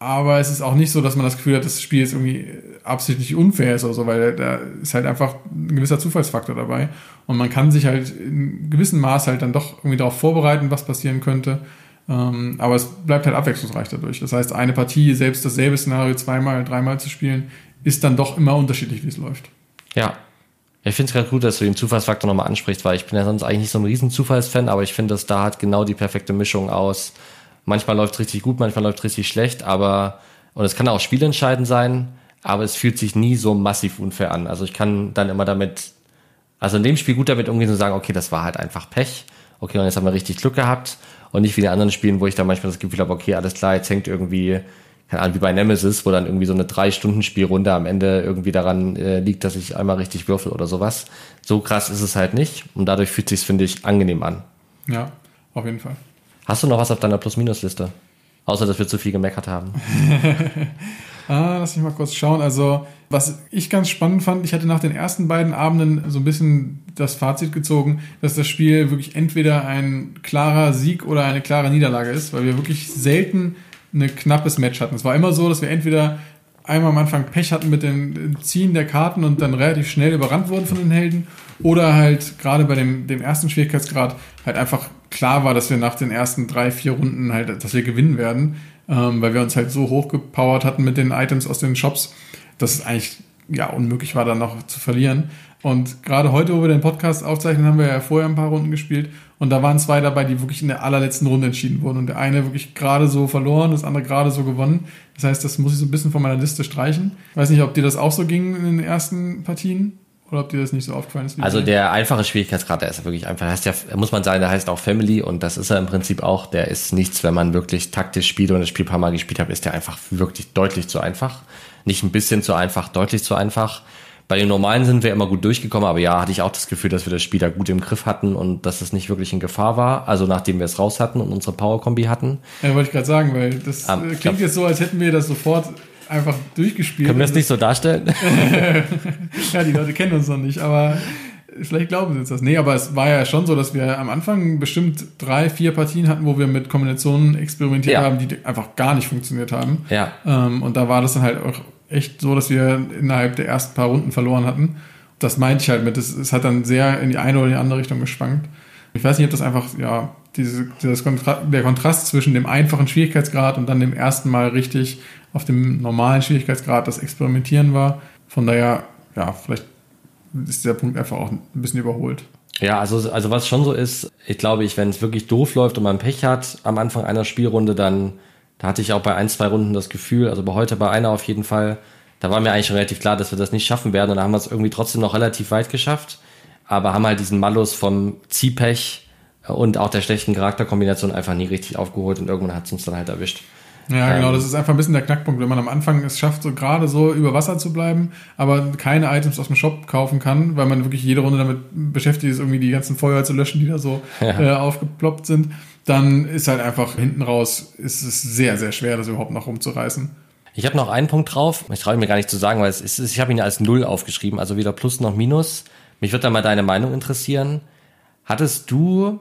Speaker 2: aber es ist auch nicht so, dass man das Gefühl hat, das Spiel jetzt irgendwie absichtlich unfair ist oder so, weil da ist halt einfach ein gewisser Zufallsfaktor dabei. Und man kann sich halt in gewissem Maß halt dann doch irgendwie darauf vorbereiten, was passieren könnte. Ähm, aber es bleibt halt abwechslungsreich dadurch. Das heißt, eine Partie, selbst dasselbe Szenario zweimal, dreimal zu spielen, ist dann doch immer unterschiedlich, wie es läuft.
Speaker 1: Ja. Ich finde es gerade gut, dass du den Zufallsfaktor nochmal ansprichst, weil ich bin ja sonst eigentlich nicht so ein riesen Zufallsfan, aber ich finde, dass da hat genau die perfekte Mischung aus Manchmal läuft es richtig gut, manchmal läuft es richtig schlecht, aber, und es kann auch spielentscheidend sein, aber es fühlt sich nie so massiv unfair an. Also ich kann dann immer damit, also in dem Spiel gut damit umgehen und sagen, okay, das war halt einfach Pech. Okay, und jetzt haben wir richtig Glück gehabt. Und nicht wie in anderen Spielen, wo ich dann manchmal das Gefühl habe, okay, alles klar, jetzt hängt irgendwie, keine Ahnung, wie bei Nemesis, wo dann irgendwie so eine Drei-Stunden-Spielrunde am Ende irgendwie daran äh, liegt, dass ich einmal richtig würfel oder sowas. So krass ist es halt nicht. Und dadurch fühlt sich finde ich, angenehm an.
Speaker 2: Ja, auf jeden Fall.
Speaker 1: Hast du noch was auf deiner Plus-Minus-Liste? Außer, dass wir zu viel gemeckert haben. [LAUGHS]
Speaker 2: ah, lass mich mal kurz schauen. Also, was ich ganz spannend fand, ich hatte nach den ersten beiden Abenden so ein bisschen das Fazit gezogen, dass das Spiel wirklich entweder ein klarer Sieg oder eine klare Niederlage ist, weil wir wirklich selten ein knappes Match hatten. Es war immer so, dass wir entweder einmal am Anfang Pech hatten mit dem Ziehen der Karten und dann relativ schnell überrannt wurden von den Helden oder halt gerade bei dem, dem ersten Schwierigkeitsgrad halt einfach klar war, dass wir nach den ersten drei, vier Runden halt, dass wir gewinnen werden, ähm, weil wir uns halt so hochgepowert hatten mit den Items aus den Shops, dass es eigentlich ja unmöglich war, dann noch zu verlieren. Und gerade heute, wo wir den Podcast aufzeichnen, haben wir ja vorher ein paar Runden gespielt und da waren zwei dabei, die wirklich in der allerletzten Runde entschieden wurden. Und der eine wirklich gerade so verloren, das andere gerade so gewonnen. Das heißt, das muss ich so ein bisschen von meiner Liste streichen. Ich weiß nicht, ob dir das auch so ging in den ersten Partien. Oder ob dir das nicht so aufgefallen ist?
Speaker 1: also der einfache Schwierigkeitsgrad, der ist wirklich einfach. Heißt ja, muss man sagen, der heißt auch Family und das ist er im Prinzip auch. Der ist nichts, wenn man wirklich taktisch spielt und das Spiel ein paar Mal gespielt hat, ist der einfach wirklich deutlich zu einfach. Nicht ein bisschen zu einfach, deutlich zu einfach. Bei den normalen sind wir immer gut durchgekommen, aber ja, hatte ich auch das Gefühl, dass wir das Spiel da gut im Griff hatten und dass es nicht wirklich in Gefahr war. Also nachdem wir es raus hatten und unsere Power-Kombi hatten.
Speaker 2: Ja, wollte ich gerade sagen, weil das um, klingt glaub, jetzt so, als hätten wir das sofort einfach durchgespielt.
Speaker 1: Können wir das nicht so darstellen? [LAUGHS]
Speaker 2: ja, die Leute kennen uns noch nicht, aber vielleicht glauben sie uns das. Nee, aber es war ja schon so, dass wir am Anfang bestimmt drei, vier Partien hatten, wo wir mit Kombinationen experimentiert ja. haben, die einfach gar nicht funktioniert haben.
Speaker 1: Ja.
Speaker 2: Ähm, und da war das dann halt auch echt so, dass wir innerhalb der ersten paar Runden verloren hatten. Das meinte ich halt mit. Es hat dann sehr in die eine oder die andere Richtung geschwankt. Ich weiß nicht, ob das einfach, ja, diese, dieses Kontra der Kontrast zwischen dem einfachen Schwierigkeitsgrad und dann dem ersten Mal richtig auf dem normalen Schwierigkeitsgrad das Experimentieren war. Von daher, ja, vielleicht ist der Punkt einfach auch ein bisschen überholt.
Speaker 1: Ja, also, also was schon so ist, ich glaube, ich, wenn es wirklich doof läuft und man Pech hat am Anfang einer Spielrunde, dann, da hatte ich auch bei ein, zwei Runden das Gefühl, also bei heute bei einer auf jeden Fall, da war mir eigentlich schon relativ klar, dass wir das nicht schaffen werden und da haben wir es irgendwie trotzdem noch relativ weit geschafft, aber haben halt diesen Malus vom Ziehpech und auch der schlechten Charakterkombination einfach nie richtig aufgeholt und irgendwann hat es uns dann halt erwischt.
Speaker 2: Ja, genau, ähm, das ist einfach ein bisschen der Knackpunkt, wenn man am Anfang es schafft, so gerade so über Wasser zu bleiben, aber keine Items aus dem Shop kaufen kann, weil man wirklich jede Runde damit beschäftigt ist, irgendwie die ganzen Feuer zu löschen, die da so ja. äh, aufgeploppt sind, dann ist halt einfach hinten raus, ist es sehr, sehr schwer, das überhaupt noch rumzureißen.
Speaker 1: Ich habe noch einen Punkt drauf, ich traue mir gar nicht zu sagen, weil es ist, ich habe ihn als Null aufgeschrieben, also weder Plus noch Minus. Mich würde da mal deine Meinung interessieren. Hattest du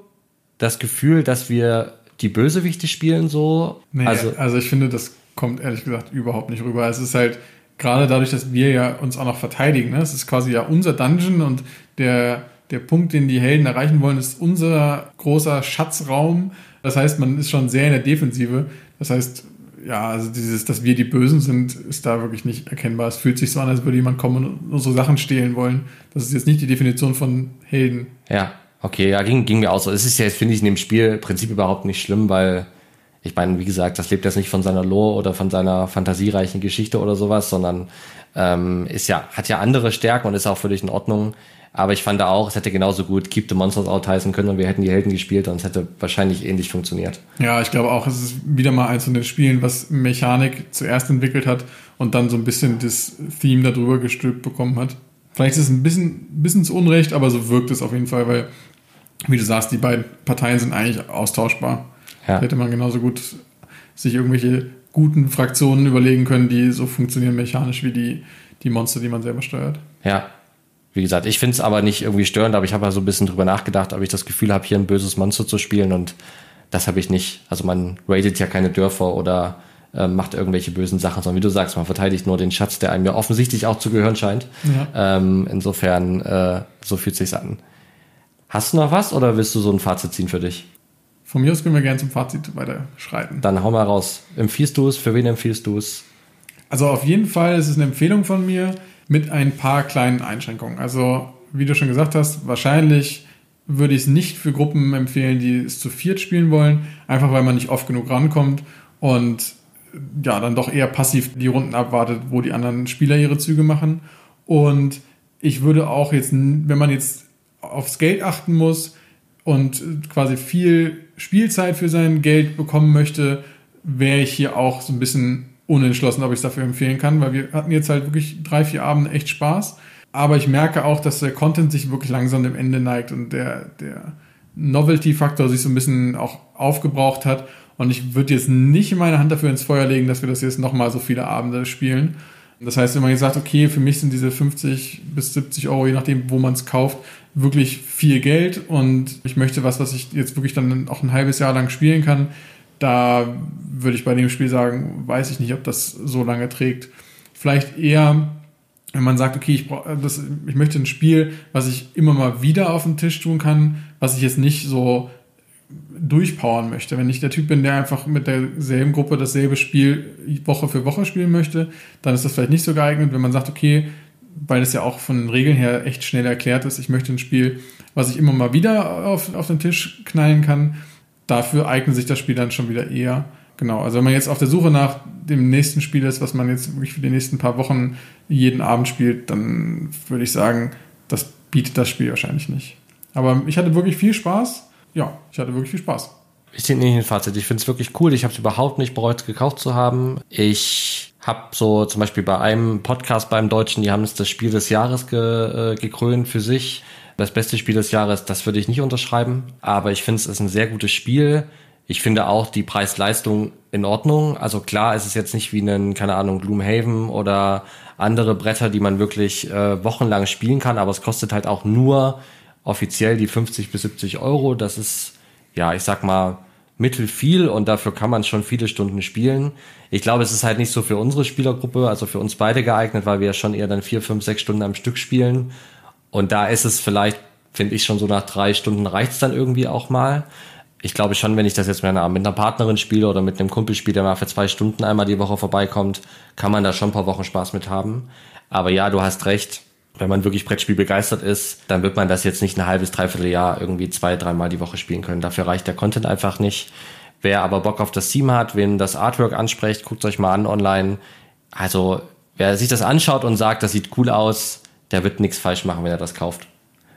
Speaker 1: das Gefühl, dass wir die Bösewichte spielen so.
Speaker 2: Nee, also, also ich finde, das kommt ehrlich gesagt überhaupt nicht rüber. Es ist halt gerade dadurch, dass wir ja uns auch noch verteidigen. Ne? Es ist quasi ja unser Dungeon und der, der Punkt, den die Helden erreichen wollen, ist unser großer Schatzraum. Das heißt, man ist schon sehr in der Defensive. Das heißt, ja, also dieses, dass wir die Bösen sind, ist da wirklich nicht erkennbar. Es fühlt sich so an, als würde jemand kommen und unsere Sachen stehlen wollen. Das ist jetzt nicht die Definition von Helden.
Speaker 1: Ja, Okay, ja, ging, ging mir auch so. Es ist ja, finde ich, in dem Spiel im Prinzip überhaupt nicht schlimm, weil ich meine, wie gesagt, das lebt jetzt nicht von seiner Lore oder von seiner fantasiereichen Geschichte oder sowas, sondern ähm, ist ja, hat ja andere Stärken und ist auch völlig in Ordnung. Aber ich fand auch, es hätte genauso gut Keep the Monsters Out heißen können und wir hätten die Helden gespielt und es hätte wahrscheinlich ähnlich funktioniert.
Speaker 2: Ja, ich glaube auch, es ist wieder mal eins von den Spielen, was Mechanik zuerst entwickelt hat und dann so ein bisschen das Theme darüber gestülpt bekommen hat. Vielleicht ist es ein bisschen, bisschen zu Unrecht, aber so wirkt es auf jeden Fall, weil, wie du sagst, die beiden Parteien sind eigentlich austauschbar. Ja. Da hätte man genauso gut sich irgendwelche guten Fraktionen überlegen können, die so funktionieren mechanisch wie die, die Monster, die man selber steuert.
Speaker 1: Ja. Wie gesagt, ich finde es aber nicht irgendwie störend, aber ich habe ja so ein bisschen drüber nachgedacht, ob ich das Gefühl habe, hier ein böses Monster zu spielen und das habe ich nicht. Also man raidet ja keine Dörfer oder äh, macht irgendwelche bösen Sachen, sondern wie du sagst, man verteidigt nur den Schatz, der einem ja offensichtlich auch zu gehören scheint. Ja. Ähm, insofern, äh, so fühlt sich's an. Hast du noch was oder willst du so ein Fazit ziehen für dich?
Speaker 2: Von mir aus können wir gerne zum Fazit weiter schreiten.
Speaker 1: Dann hau mal raus. Empfiehlst du es? Für wen empfiehlst du es?
Speaker 2: Also auf jeden Fall ist es eine Empfehlung von mir mit ein paar kleinen Einschränkungen. Also wie du schon gesagt hast, wahrscheinlich würde ich es nicht für Gruppen empfehlen, die es zu viert spielen wollen, einfach weil man nicht oft genug rankommt und ja, dann doch eher passiv die Runden abwartet, wo die anderen Spieler ihre Züge machen. Und ich würde auch jetzt, wenn man jetzt aufs Geld achten muss, und quasi viel Spielzeit für sein Geld bekommen möchte, wäre ich hier auch so ein bisschen unentschlossen, ob ich es dafür empfehlen kann, weil wir hatten jetzt halt wirklich drei, vier Abende echt Spaß. Aber ich merke auch, dass der Content sich wirklich langsam dem Ende neigt und der, der Novelty-Faktor sich so ein bisschen auch aufgebraucht hat. Und ich würde jetzt nicht meine Hand dafür ins Feuer legen, dass wir das jetzt nochmal so viele Abende spielen. Das heißt, wenn man jetzt sagt, okay, für mich sind diese 50 bis 70 Euro, je nachdem, wo man es kauft, wirklich viel Geld und ich möchte was, was ich jetzt wirklich dann auch ein halbes Jahr lang spielen kann, da würde ich bei dem Spiel sagen, weiß ich nicht, ob das so lange trägt. Vielleicht eher, wenn man sagt, okay, ich, das, ich möchte ein Spiel, was ich immer mal wieder auf den Tisch tun kann, was ich jetzt nicht so durchpowern möchte. Wenn ich der Typ bin, der einfach mit derselben Gruppe dasselbe Spiel Woche für Woche spielen möchte, dann ist das vielleicht nicht so geeignet. Wenn man sagt, okay, weil es ja auch von den Regeln her echt schnell erklärt ist, ich möchte ein Spiel, was ich immer mal wieder auf, auf den Tisch knallen kann, dafür eignet sich das Spiel dann schon wieder eher. Genau, also wenn man jetzt auf der Suche nach dem nächsten Spiel ist, was man jetzt wirklich für die nächsten paar Wochen jeden Abend spielt, dann würde ich sagen, das bietet das Spiel wahrscheinlich nicht. Aber ich hatte wirklich viel Spaß ja, ich hatte wirklich viel Spaß.
Speaker 1: Ich ziehe nicht ein Fazit. Ich finde es wirklich cool. Ich habe es überhaupt nicht bereut, gekauft zu haben. Ich habe so zum Beispiel bei einem Podcast beim Deutschen, die haben es das Spiel des Jahres ge, äh, gekrönt für sich. Das beste Spiel des Jahres, das würde ich nicht unterschreiben. Aber ich finde es ist ein sehr gutes Spiel. Ich finde auch die Preis-Leistung in Ordnung. Also klar, es ist jetzt nicht wie ein, keine Ahnung, Gloomhaven oder andere Bretter, die man wirklich äh, wochenlang spielen kann, aber es kostet halt auch nur offiziell die 50 bis 70 Euro. Das ist, ja, ich sag mal, mittelfiel und dafür kann man schon viele Stunden spielen. Ich glaube, es ist halt nicht so für unsere Spielergruppe, also für uns beide geeignet, weil wir ja schon eher dann vier, fünf, sechs Stunden am Stück spielen. Und da ist es vielleicht, finde ich, schon so nach drei Stunden reicht's dann irgendwie auch mal. Ich glaube schon, wenn ich das jetzt mit einer, mit einer Partnerin spiele oder mit einem Kumpel spiele, der mal für zwei Stunden einmal die Woche vorbeikommt, kann man da schon ein paar Wochen Spaß mit haben. Aber ja, du hast recht wenn man wirklich Brettspiel begeistert ist, dann wird man das jetzt nicht ein halbes, dreiviertel Jahr irgendwie zwei, dreimal die Woche spielen können. Dafür reicht der Content einfach nicht. Wer aber Bock auf das Team hat, wen das Artwork anspricht, guckt euch mal an online. Also, wer sich das anschaut und sagt, das sieht cool aus, der wird nichts falsch machen, wenn er das kauft.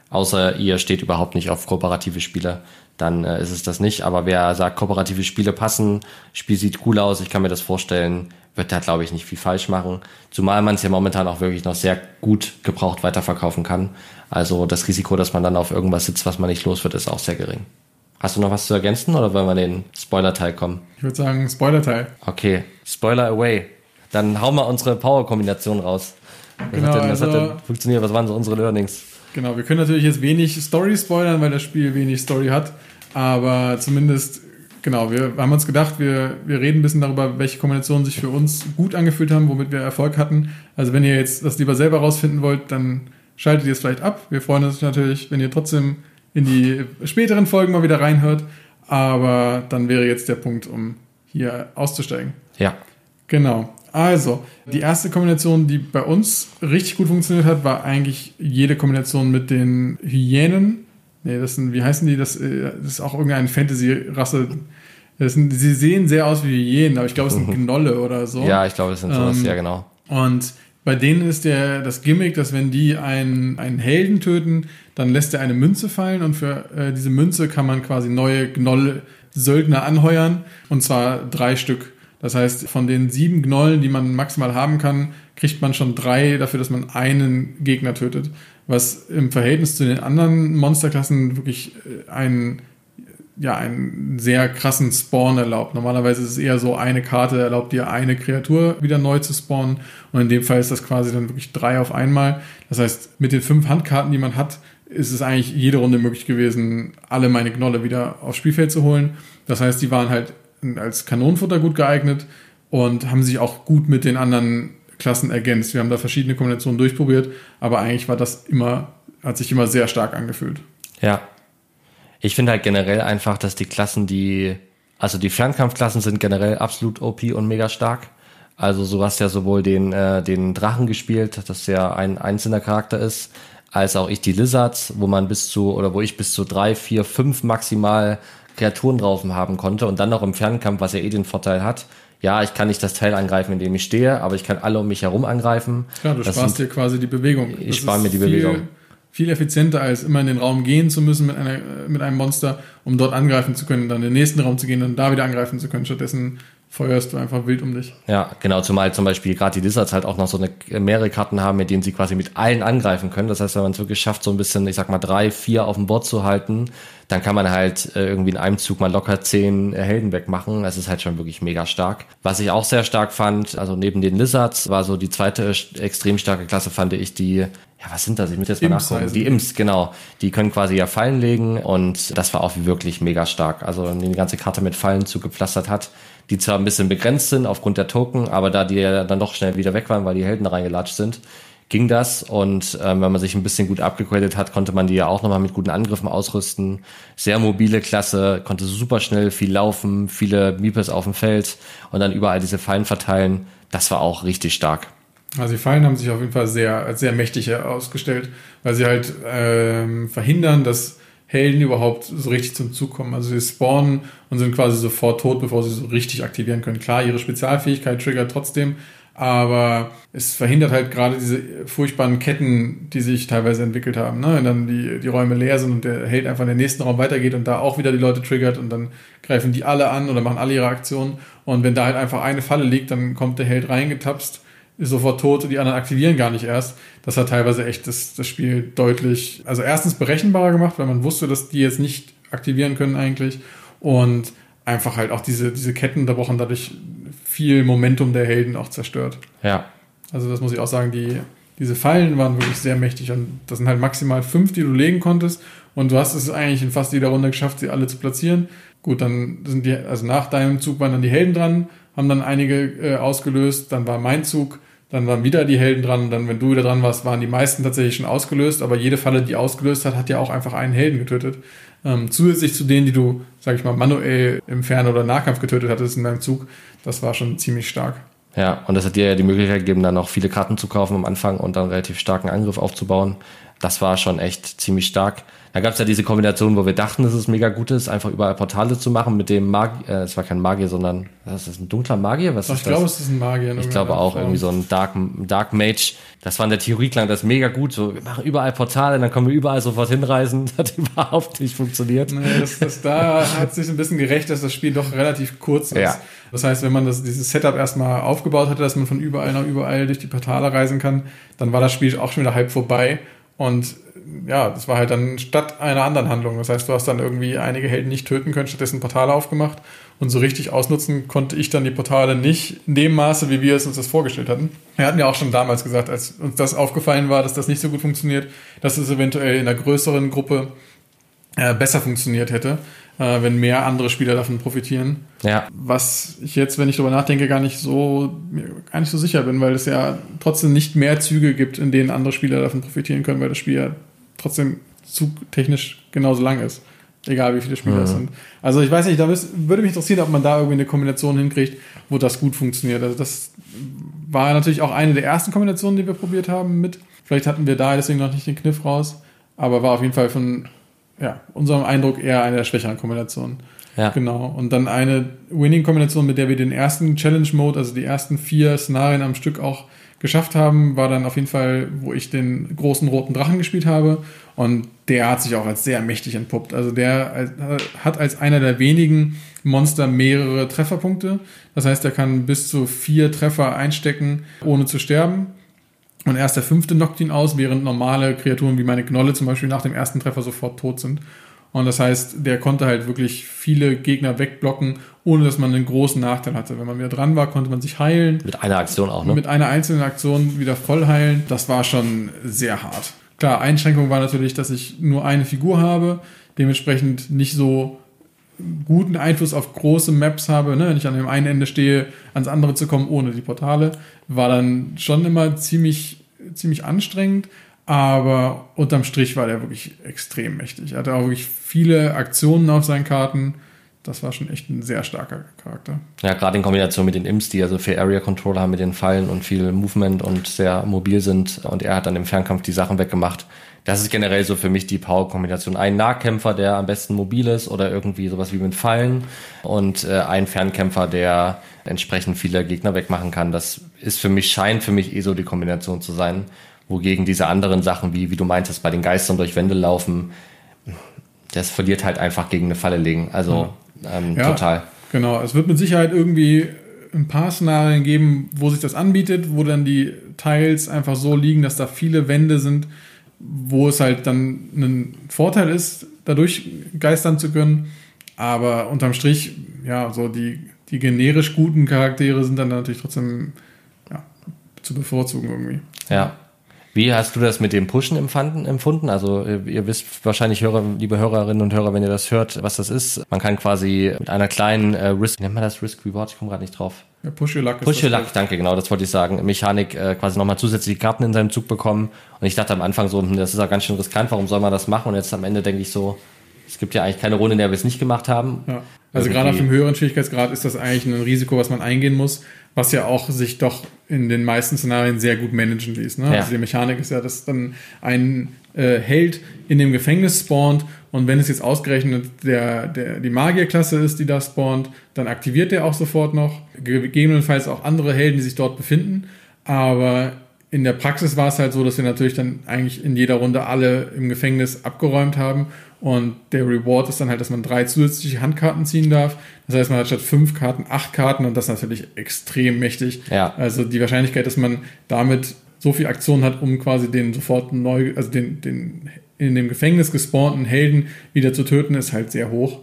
Speaker 1: Außer ihr steht überhaupt nicht auf kooperative Spiele, dann äh, ist es das nicht. Aber wer sagt, kooperative Spiele passen, Spiel sieht cool aus, ich kann mir das vorstellen, wird da, glaube ich, nicht viel falsch machen. Zumal man es ja momentan auch wirklich noch sehr gut gebraucht weiterverkaufen kann. Also das Risiko, dass man dann auf irgendwas sitzt, was man nicht los wird, ist auch sehr gering. Hast du noch was zu ergänzen oder wollen wir den Spoiler-Teil kommen?
Speaker 2: Ich würde sagen, Spoiler-Teil.
Speaker 1: Okay, Spoiler away. Dann hauen wir unsere Power-Kombination raus. Was, genau, hat denn, was also, hat denn funktioniert? Was waren so unsere Learnings?
Speaker 2: Genau, wir können natürlich jetzt wenig Story spoilern, weil das Spiel wenig Story hat. Aber zumindest Genau, wir haben uns gedacht, wir, wir reden ein bisschen darüber, welche Kombinationen sich für uns gut angefühlt haben, womit wir Erfolg hatten. Also wenn ihr jetzt das lieber selber rausfinden wollt, dann schaltet ihr es vielleicht ab. Wir freuen uns natürlich, wenn ihr trotzdem in die späteren Folgen mal wieder reinhört. Aber dann wäre jetzt der Punkt, um hier auszusteigen.
Speaker 1: Ja.
Speaker 2: Genau. Also, die erste Kombination, die bei uns richtig gut funktioniert hat, war eigentlich jede Kombination mit den Hyänen Nee, das sind, wie heißen die? Das, äh, das ist auch irgendeine Fantasy-Rasse. Sind, sie sehen sehr aus wie Hyänen, aber ich glaube, es sind Gnolle oder so.
Speaker 1: Ja, ich glaube, es sind sowas, ähm, ja, genau.
Speaker 2: Und Bei denen ist der, das Gimmick, dass wenn die einen, einen Helden töten, dann lässt er eine Münze fallen und für äh, diese Münze kann man quasi neue Gnoll-Söldner anheuern und zwar drei Stück. Das heißt, von den sieben Gnollen, die man maximal haben kann, kriegt man schon drei dafür, dass man einen Gegner tötet. Was im Verhältnis zu den anderen Monsterklassen wirklich äh, einen, ja, einen sehr krassen Spawn erlaubt. Normalerweise ist es eher so, eine Karte erlaubt dir eine Kreatur wieder neu zu spawnen. Und in dem Fall ist das quasi dann wirklich drei auf einmal. Das heißt, mit den fünf Handkarten, die man hat, ist es eigentlich jede Runde möglich gewesen, alle meine Gnolle wieder aufs Spielfeld zu holen. Das heißt, die waren halt als Kanonenfutter gut geeignet und haben sich auch gut mit den anderen Klassen ergänzt. Wir haben da verschiedene Kombinationen durchprobiert, aber eigentlich war das immer, hat sich immer sehr stark angefühlt.
Speaker 1: Ja. Ich finde halt generell einfach, dass die Klassen, die, also die Fernkampfklassen sind generell absolut OP und mega stark. Also so hast ja sowohl den, äh, den Drachen gespielt, das ja ein einzelner Charakter ist, als auch ich die Lizards, wo man bis zu, oder wo ich bis zu drei, vier, fünf maximal Kreaturen drauf haben konnte und dann noch im Fernkampf, was ja eh den Vorteil hat, ja, ich kann nicht das Teil angreifen, in dem ich stehe, aber ich kann alle um mich herum angreifen.
Speaker 2: Klar, du
Speaker 1: das
Speaker 2: sparst
Speaker 1: sind,
Speaker 2: dir quasi die Bewegung.
Speaker 1: Ich spare mir die Bewegung.
Speaker 2: Viel, viel effizienter, als immer in den Raum gehen zu müssen mit, einer, mit einem Monster, um dort angreifen zu können, dann in den nächsten Raum zu gehen und da wieder angreifen zu können. Stattdessen feuerst du einfach wild um dich.
Speaker 1: Ja, genau, zumal zum Beispiel gerade die Lizards halt auch noch so eine, mehrere Karten haben, mit denen sie quasi mit allen angreifen können. Das heißt, wenn man es wirklich schafft, so ein bisschen, ich sag mal, drei, vier auf dem Board zu halten, dann kann man halt äh, irgendwie in einem Zug mal locker zehn äh, Helden wegmachen. Das ist halt schon wirklich mega stark. Was ich auch sehr stark fand, also neben den Lizards, war so die zweite extrem starke Klasse, fand ich die ja, was sind das? Ich muss jetzt mal Imps nachgucken. Die Imps, genau. Die können quasi ja Fallen legen und das war auch wirklich mega stark. Also, wenn die ganze Karte mit Fallen zugepflastert hat, die zwar ein bisschen begrenzt sind aufgrund der Token, aber da die ja dann doch schnell wieder weg waren, weil die Helden reingelatscht sind, ging das. Und ähm, wenn man sich ein bisschen gut abgegradet hat, konnte man die ja auch nochmal mit guten Angriffen ausrüsten. Sehr mobile Klasse, konnte super schnell viel laufen, viele Meepers auf dem Feld und dann überall diese Fallen verteilen. Das war auch richtig stark.
Speaker 2: Also die Fallen haben sich auf jeden Fall sehr, sehr mächtig ausgestellt, weil sie halt ähm, verhindern, dass Helden überhaupt so richtig zum Zug kommen. Also sie spawnen und sind quasi sofort tot, bevor sie so richtig aktivieren können. Klar, ihre Spezialfähigkeit triggert trotzdem, aber es verhindert halt gerade diese furchtbaren Ketten, die sich teilweise entwickelt haben. Ne? Wenn dann die, die Räume leer sind und der Held einfach in den nächsten Raum weitergeht und da auch wieder die Leute triggert und dann greifen die alle an oder machen alle ihre Aktionen. Und wenn da halt einfach eine Falle liegt, dann kommt der Held reingetapst ist sofort tot und die anderen aktivieren gar nicht erst. Das hat teilweise echt das, das Spiel deutlich, also erstens berechenbarer gemacht, weil man wusste, dass die jetzt nicht aktivieren können eigentlich und einfach halt auch diese, diese Ketten unterbrochen, dadurch viel Momentum der Helden auch zerstört.
Speaker 1: Ja.
Speaker 2: Also das muss ich auch sagen, die, diese Fallen waren wirklich sehr mächtig und das sind halt maximal fünf, die du legen konntest und du hast es eigentlich in fast jeder Runde geschafft, sie alle zu platzieren. Gut, dann sind die, also nach deinem Zug waren dann die Helden dran, haben dann einige äh, ausgelöst, dann war mein Zug, dann waren wieder die Helden dran dann, wenn du wieder dran warst, waren die meisten tatsächlich schon ausgelöst, aber jede Falle, die ausgelöst hat, hat ja auch einfach einen Helden getötet. Ähm, zusätzlich zu denen, die du, sag ich mal, manuell im Fern- oder Nahkampf getötet hattest in deinem Zug, das war schon ziemlich stark.
Speaker 1: Ja, und das hat dir ja die Möglichkeit gegeben, dann noch viele Karten zu kaufen am Anfang und dann relativ starken Angriff aufzubauen. Das war schon echt ziemlich stark. Da gab es ja diese Kombination, wo wir dachten, dass es mega gut ist, einfach überall Portale zu machen mit dem Magier, äh, es war kein Magier, sondern, was ist das, ein dunkler Magier? Was
Speaker 2: Ach,
Speaker 1: ist
Speaker 2: ich
Speaker 1: das?
Speaker 2: glaube, es ist ein Magier.
Speaker 1: Ich glaube auch, irgendwie so ein Dark, Dark Mage. Das war in der Theorie klang das mega gut, so, wir machen überall Portale, dann können wir überall sofort hinreisen. [LAUGHS] Das hat überhaupt nicht funktioniert.
Speaker 2: Nee, das, das, da hat sich ein bisschen gerecht, dass das Spiel doch relativ kurz ist. Ja. Das heißt, wenn man das, dieses Setup erstmal aufgebaut hatte, dass man von überall nach überall durch die Portale reisen kann, dann war das Spiel auch schon wieder halb vorbei. Und ja, das war halt dann statt einer anderen Handlung. Das heißt, du hast dann irgendwie einige Helden nicht töten können, stattdessen Portale aufgemacht. Und so richtig ausnutzen konnte ich dann die Portale nicht in dem Maße, wie wir es uns das vorgestellt hatten. Wir hatten ja auch schon damals gesagt, als uns das aufgefallen war, dass das nicht so gut funktioniert, dass es eventuell in einer größeren Gruppe äh, besser funktioniert hätte, äh, wenn mehr andere Spieler davon profitieren.
Speaker 1: Ja.
Speaker 2: Was ich jetzt, wenn ich darüber nachdenke, gar nicht so, gar nicht so sicher bin, weil es ja trotzdem nicht mehr Züge gibt, in denen andere Spieler davon profitieren können, weil das Spiel ja trotzdem zugtechnisch genauso lang ist. Egal wie viele Spieler es mhm. sind. Also ich weiß nicht, da würde mich interessieren, ob man da irgendwie eine Kombination hinkriegt, wo das gut funktioniert. Also das war natürlich auch eine der ersten Kombinationen, die wir probiert haben mit. Vielleicht hatten wir da deswegen noch nicht den Kniff raus, aber war auf jeden Fall von ja, unserem Eindruck eher eine der schwächeren Kombinationen.
Speaker 1: Ja.
Speaker 2: Genau. Und dann eine Winning-Kombination, mit der wir den ersten Challenge-Mode, also die ersten vier Szenarien am Stück auch geschafft haben, war dann auf jeden Fall, wo ich den großen roten Drachen gespielt habe. Und der hat sich auch als sehr mächtig entpuppt. Also der hat als einer der wenigen Monster mehrere Trefferpunkte. Das heißt, er kann bis zu vier Treffer einstecken, ohne zu sterben. Und erst der fünfte knockt ihn aus, während normale Kreaturen wie meine Gnolle zum Beispiel nach dem ersten Treffer sofort tot sind. Und das heißt, der konnte halt wirklich viele Gegner wegblocken, ohne dass man einen großen Nachteil hatte. Wenn man wieder dran war, konnte man sich heilen.
Speaker 1: Mit einer Aktion auch, ne?
Speaker 2: Mit einer einzelnen Aktion wieder voll heilen. Das war schon sehr hart. Klar, Einschränkung war natürlich, dass ich nur eine Figur habe, dementsprechend nicht so guten Einfluss auf große Maps habe, ne? wenn ich an dem einen Ende stehe, ans andere zu kommen ohne die Portale, war dann schon immer ziemlich, ziemlich anstrengend. Aber unterm Strich war der wirklich extrem mächtig. Er hatte auch wirklich viele Aktionen auf seinen Karten. Das war schon echt ein sehr starker Charakter.
Speaker 1: Ja, gerade in Kombination mit den Imps, die also viel Area Controller haben mit den Fallen und viel Movement und sehr mobil sind. Und er hat dann im Fernkampf die Sachen weggemacht. Das ist generell so für mich die Power-Kombination. Ein Nahkämpfer, der am besten mobil ist oder irgendwie sowas wie mit Fallen und äh, ein Fernkämpfer, der entsprechend viele Gegner wegmachen kann. Das ist für mich, scheint für mich eh so die Kombination zu sein. Wogegen diese anderen Sachen, wie, wie du meintest, bei den Geistern durch Wände laufen, das verliert halt einfach gegen eine Falle legen. Also ähm, ja, total.
Speaker 2: Genau, es wird mit Sicherheit irgendwie ein paar Szenarien geben, wo sich das anbietet, wo dann die Teils einfach so liegen, dass da viele Wände sind, wo es halt dann ein Vorteil ist, dadurch geistern zu können. Aber unterm Strich, ja, so die, die generisch guten Charaktere sind dann natürlich trotzdem ja, zu bevorzugen irgendwie.
Speaker 1: Ja, wie hast du das mit dem Pushen empfanden, empfunden? Also ihr wisst wahrscheinlich, Hörer, liebe Hörerinnen und Hörer, wenn ihr das hört, was das ist. Man kann quasi mit einer kleinen äh, Risk, wie nennt man das Risk Reward? Ich komme gerade nicht drauf.
Speaker 2: Ja, Push Your Luck.
Speaker 1: Push Your Luck, danke, genau, das wollte ich sagen. Mechanik äh, quasi nochmal zusätzliche Karten in seinem Zug bekommen. Und ich dachte am Anfang so, hm, das ist ja ganz schön riskant, warum soll man das machen? Und jetzt am Ende denke ich so, es gibt ja eigentlich keine Runde, in der wir es nicht gemacht haben. Ja.
Speaker 2: Also gerade auf dem höheren Schwierigkeitsgrad ist das eigentlich ein Risiko, was man eingehen muss, was ja auch sich doch in den meisten Szenarien sehr gut managen ließ. Ne? Ja. Also die Mechanik ist ja, dass dann ein äh, Held in dem Gefängnis spawnt und wenn es jetzt ausgerechnet der, der, die Magierklasse ist, die da spawnt, dann aktiviert der auch sofort noch. Gegebenenfalls auch andere Helden, die sich dort befinden. Aber in der Praxis war es halt so, dass wir natürlich dann eigentlich in jeder Runde alle im Gefängnis abgeräumt haben und der Reward ist dann halt, dass man drei zusätzliche Handkarten ziehen darf. Das heißt, man hat statt fünf Karten acht Karten und das ist natürlich extrem mächtig.
Speaker 1: Ja.
Speaker 2: Also die Wahrscheinlichkeit, dass man damit so viel Aktion hat, um quasi den sofort neu, also den, den in dem Gefängnis gespawnten Helden wieder zu töten, ist halt sehr hoch.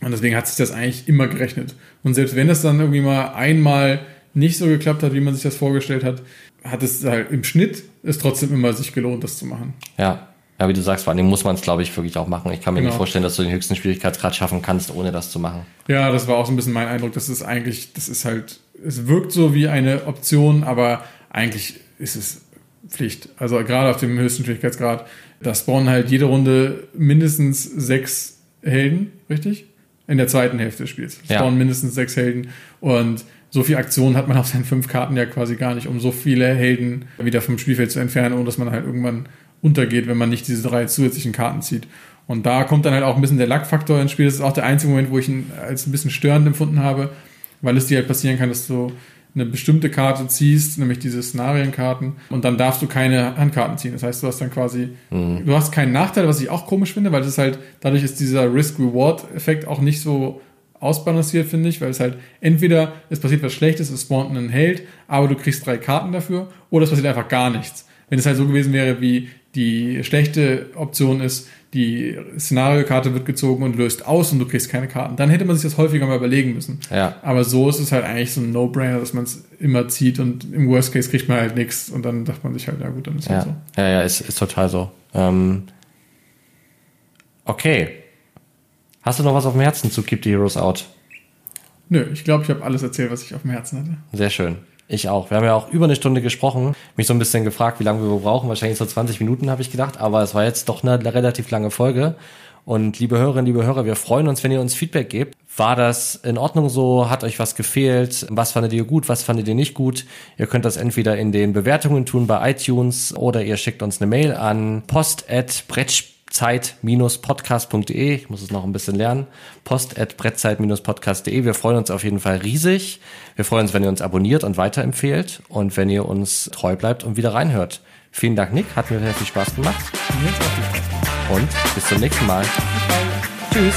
Speaker 2: Und deswegen hat sich das eigentlich immer gerechnet. Und selbst wenn es dann irgendwie mal einmal nicht so geklappt hat, wie man sich das vorgestellt hat, hat es halt im Schnitt ist trotzdem immer sich gelohnt, das zu machen.
Speaker 1: Ja, ja, wie du sagst, vor allem muss man es, glaube ich, wirklich auch machen. Ich kann mir genau. nicht vorstellen, dass du den höchsten Schwierigkeitsgrad schaffen kannst, ohne das zu machen.
Speaker 2: Ja, das war auch so ein bisschen mein Eindruck. Das ist eigentlich, das ist halt, es wirkt so wie eine Option, aber eigentlich ist es Pflicht. Also gerade auf dem höchsten Schwierigkeitsgrad, da spawnen halt jede Runde mindestens sechs Helden, richtig? In der zweiten Hälfte des Spiels. Spawnen ja. mindestens sechs Helden und so viel Aktion hat man auf seinen fünf Karten ja quasi gar nicht, um so viele Helden wieder vom Spielfeld zu entfernen, ohne dass man halt irgendwann untergeht, wenn man nicht diese drei zusätzlichen Karten zieht. Und da kommt dann halt auch ein bisschen der Lackfaktor ins Spiel. Das ist auch der einzige Moment, wo ich ihn als ein bisschen störend empfunden habe, weil es dir halt passieren kann, dass du eine bestimmte Karte ziehst, nämlich diese Szenarienkarten, und dann darfst du keine Handkarten ziehen. Das heißt, du hast dann quasi, mhm. du hast keinen Nachteil, was ich auch komisch finde, weil ist halt, dadurch ist dieser Risk-Reward-Effekt auch nicht so ausbalanciert, finde ich, weil es halt entweder es passiert was Schlechtes, es spawnt ein Held, aber du kriegst drei Karten dafür, oder es passiert einfach gar nichts. Wenn es halt so gewesen wäre, wie die schlechte Option ist, die Szenariokarte wird gezogen und löst aus und du kriegst keine Karten. Dann hätte man sich das häufiger mal überlegen müssen.
Speaker 1: Ja.
Speaker 2: Aber so ist es halt eigentlich so ein No-Brainer, dass man es immer zieht und im Worst Case kriegt man halt nichts und dann dachte man sich halt, ja gut, dann ist
Speaker 1: ja.
Speaker 2: halt
Speaker 1: so. Ja, ja, ist, ist total so. Ähm, okay. Hast du noch was auf dem Herzen zu Keep the Heroes Out?
Speaker 2: Nö, ich glaube, ich habe alles erzählt, was ich auf dem Herzen hatte.
Speaker 1: Sehr schön. Ich auch. Wir haben ja auch über eine Stunde gesprochen. Mich so ein bisschen gefragt, wie lange wir brauchen. Wahrscheinlich so 20 Minuten, habe ich gedacht. Aber es war jetzt doch eine relativ lange Folge. Und liebe Hörerinnen, liebe Hörer, wir freuen uns, wenn ihr uns Feedback gebt. War das in Ordnung so? Hat euch was gefehlt? Was fandet ihr gut? Was fandet ihr nicht gut? Ihr könnt das entweder in den Bewertungen tun bei iTunes oder ihr schickt uns eine Mail an post at brettzeit-podcast.de. Ich muss es noch ein bisschen lernen. Post at brettzeit-podcast.de. Wir freuen uns auf jeden Fall riesig. Wir freuen uns, wenn ihr uns abonniert und weiterempfehlt und wenn ihr uns treu bleibt und wieder reinhört. Vielen Dank, Nick. Hat mir sehr viel Spaß gemacht. Und bis zum nächsten Mal. Tschüss.